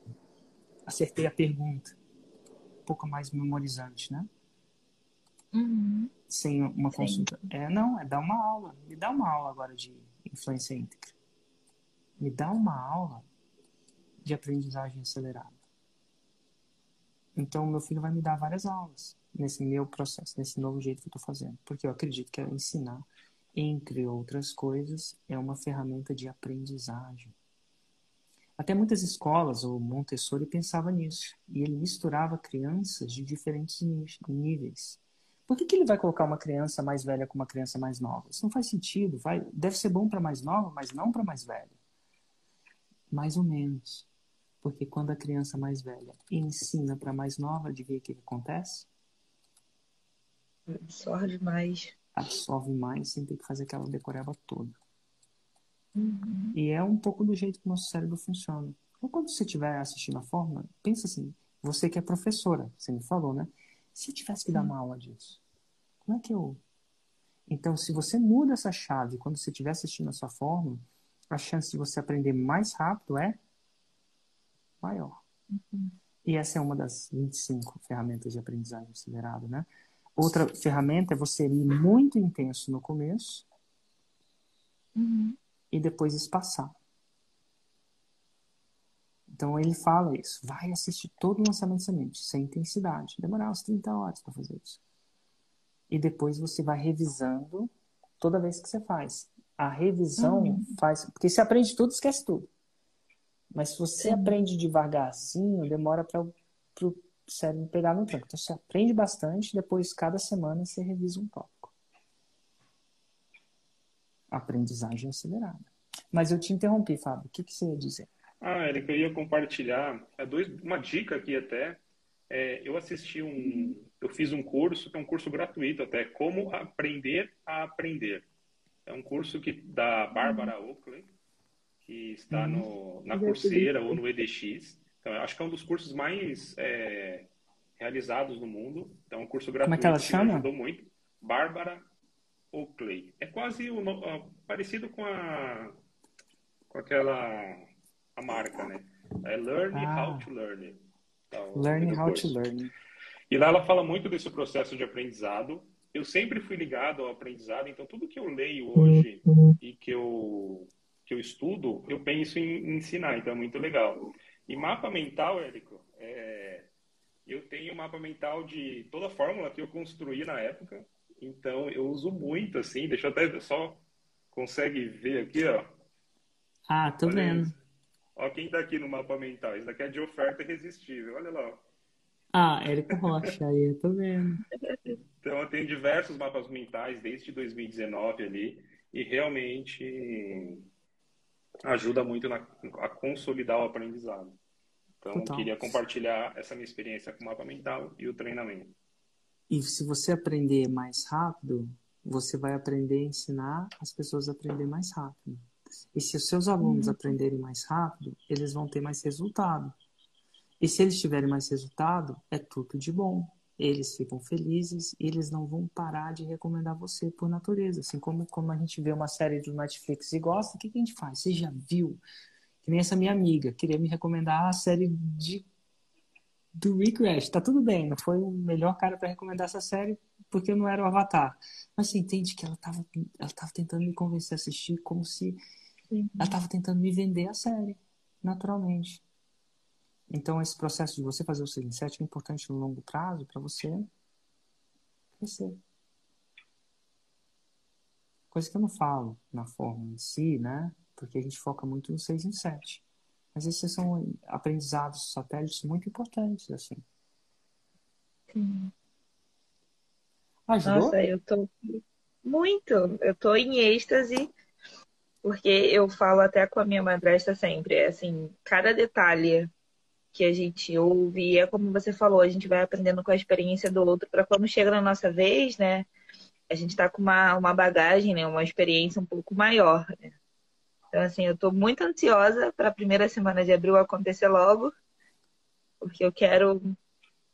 S2: acertei a pergunta. Um pouco mais memorizante, né?
S3: Uhum.
S2: Sem uma consulta. É, não, é dar uma aula. Me dá uma aula agora de influência íntegra. Me dá uma aula de aprendizagem acelerada. Então, meu filho vai me dar várias aulas nesse meu processo, nesse novo jeito que eu estou fazendo. Porque eu acredito que ensinar, entre outras coisas, é uma ferramenta de aprendizagem. Até muitas escolas, o Montessori pensava nisso. E ele misturava crianças de diferentes níveis. Por que, que ele vai colocar uma criança mais velha com uma criança mais nova? Isso não faz sentido. Vai, deve ser bom para mais nova, mas não para mais velha. Mais ou menos. Porque quando a criança mais velha ensina para mais nova, adivinha o que, que acontece?
S3: Absorve mais.
S2: Absorve mais sem ter que fazer aquela decoreba toda.
S3: Uhum.
S2: E é um pouco do jeito que o nosso cérebro funciona. Então, quando você estiver assistindo a fórmula, pensa assim, você que é professora, você me falou, né? Se eu tivesse que dar uma aula disso, como é que eu... Então, se você muda essa chave quando você estiver assistindo a sua fórmula, a chance de você aprender mais rápido é maior.
S3: Uhum.
S2: E essa é uma das 25 ferramentas de aprendizagem acelerada, né? Outra ferramenta é você ir muito intenso no começo,
S3: Uhum
S2: e depois espaçar. Então ele fala isso. Vai assistir todo o lançamento de semente, sem intensidade. Demorar umas 30 horas para fazer isso. E depois você vai revisando toda vez que você faz. A revisão
S3: uhum.
S2: faz. Porque se aprende tudo, esquece tudo. Mas se você
S3: Sim.
S2: aprende devagarzinho, demora para o cérebro pegar no tranco. Então você aprende bastante, depois cada semana você revisa um tópico aprendizagem acelerada. Mas eu te interrompi, Fábio. O que, que você ia dizer?
S1: Ah, Érica, eu ia compartilhar é dois, uma dica aqui até. É, eu assisti um, eu fiz um curso, que é um curso gratuito até, como aprender a aprender. É um curso que da Bárbara Oakley, que está no, na Coursera ou no EDX. Então, eu acho que é um dos cursos mais é, realizados no mundo. Então, é um curso gratuito.
S2: Como é que ela chama?
S1: me ajudou muito. Bárbara Oakley. É quase o, parecido com a com aquela a marca, né? É Learn
S2: Ah.
S1: How to Learn. Tá,
S2: Learn how to learn.
S1: E lá ela fala muito desse processo de aprendizado. Eu sempre fui ligado ao aprendizado, então tudo que eu leio hoje e que eu que eu estudo, eu penso em ensinar, então é muito legal. E mapa mental, Érico, é, eu tenho mapa mental de toda a fórmula que eu construí na época, então eu uso muito, assim, deixa eu até só consegue ver aqui, ó.
S2: Ah, tô
S1: Olha
S2: vendo.
S1: isso. Ó quem tá aqui no mapa mental, isso daqui é de oferta irresistível, olha lá. ó.
S2: Ah, Érico Rocha, aí eu tô vendo.
S1: Então eu tenho diversos mapas mentais desde 2019 ali e realmente ajuda muito na, a consolidar o aprendizado. Então
S2: Total.
S1: queria compartilhar essa minha experiência com o mapa mental e o treinamento.
S2: E se você aprender mais rápido, você vai aprender a ensinar as pessoas a aprender mais rápido. E se os seus alunos aprenderem mais rápido, eles vão ter mais resultado. E se eles tiverem mais resultado, é tudo de bom. Eles ficam felizes e eles não vão parar de recomendar você por natureza. Assim como, como a gente vê uma série do Netflix e gosta, o que, que a gente faz? Você já viu? Que nem essa minha amiga, queria me recomendar a série de do Rick Rash. Tá tudo bem, não foi o melhor cara para recomendar essa série porque eu não era o Avatar. Mas você entende que ela tava, ela tava tentando me convencer a assistir como se
S3: Sim.
S2: ela tava tentando me vender a série, naturalmente. Então, esse processo de você fazer o 6 em 7 é importante no longo prazo para você crescer. Coisa que eu não falo na forma em si, né? Porque a gente foca muito no 6 em 7. Mas esses são aprendizados satélites muito importantes, assim.
S3: Sim.
S2: Ajudou?
S3: Nossa, eu tô muito, eu tô em êxtase, porque eu falo até com a minha madrasta sempre, é assim, cada detalhe que a gente ouve. E é como você falou, a gente vai aprendendo com a experiência do outro para quando chega na nossa vez, né? A gente está com uma, uma bagagem, né? Uma experiência um pouco maior. Né? Então, assim, eu estou muito ansiosa para a primeira semana de abril acontecer logo, porque eu quero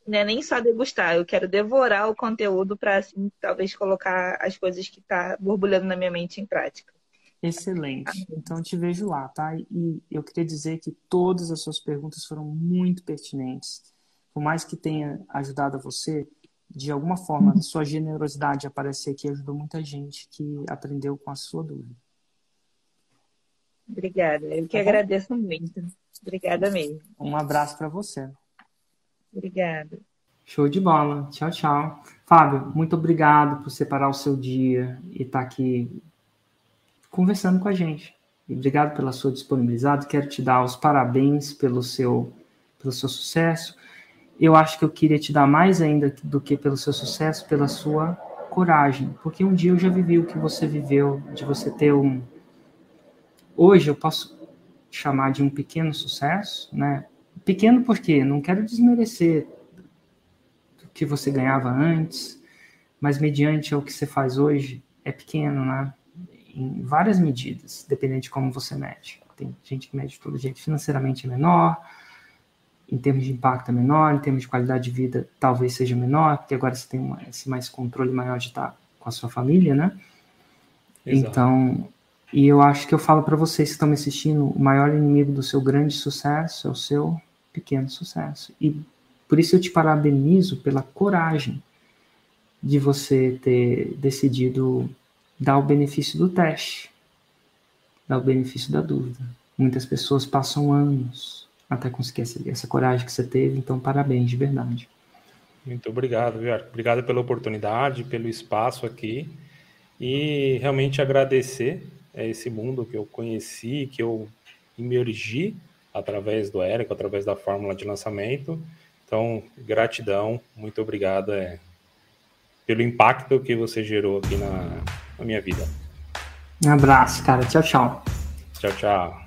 S3: né, nem só degustar, eu quero devorar o conteúdo para, assim, talvez colocar as coisas que tá borbulhando na minha mente em prática.
S2: Excelente. Então, te vejo lá, tá? E eu queria dizer que todas as suas perguntas foram muito pertinentes. Por mais que tenha ajudado você, de alguma forma, sua generosidade aparecer aqui ajudou muita gente que aprendeu com a sua dúvida.
S3: Obrigada. Eu que tá agradeço muito. Obrigada mesmo.
S2: Um abraço para você.
S3: Obrigada.
S2: Show de bola. Tchau, tchau. Fábio, muito obrigado por separar o seu dia e estar tá aqui conversando com a gente. E obrigado pela sua disponibilidade. Quero te dar os parabéns pelo seu, pelo seu sucesso. Eu acho que eu queria te dar mais ainda do que pelo seu sucesso, pela sua coragem. Porque um dia eu já vivi o que você viveu, de você ter um. Hoje eu posso chamar de um pequeno sucesso, né? Pequeno porque não quero desmerecer o que você ganhava antes, mas mediante o que você faz hoje, é pequeno, né? em várias medidas, dependendo de como você mede. Tem gente que mede de todo jeito. Financeiramente é menor, em termos de impacto é menor, em termos de qualidade de vida talvez seja menor, porque agora você tem esse mais controle maior de estar com a sua família, né? Exato. Então, e eu acho que eu falo para vocês que estão me assistindo, o maior inimigo do seu grande sucesso é o seu pequeno sucesso. E por isso eu te parabenizo pela coragem de você ter decidido dá o benefício do teste, dá o benefício da dúvida. Muitas pessoas passam anos até conseguir essa, essa coragem que você teve, então parabéns, de verdade.
S1: Muito obrigado, viu? Obrigado pela oportunidade, pelo espaço aqui e realmente agradecer a esse mundo que eu conheci, que eu emergi através do Érico, através da fórmula de lançamento. Então, gratidão, muito obrigado é, pelo impacto que você gerou aqui na, na minha vida.
S2: Um abraço, cara. Tchau, tchau.
S1: Tchau, tchau.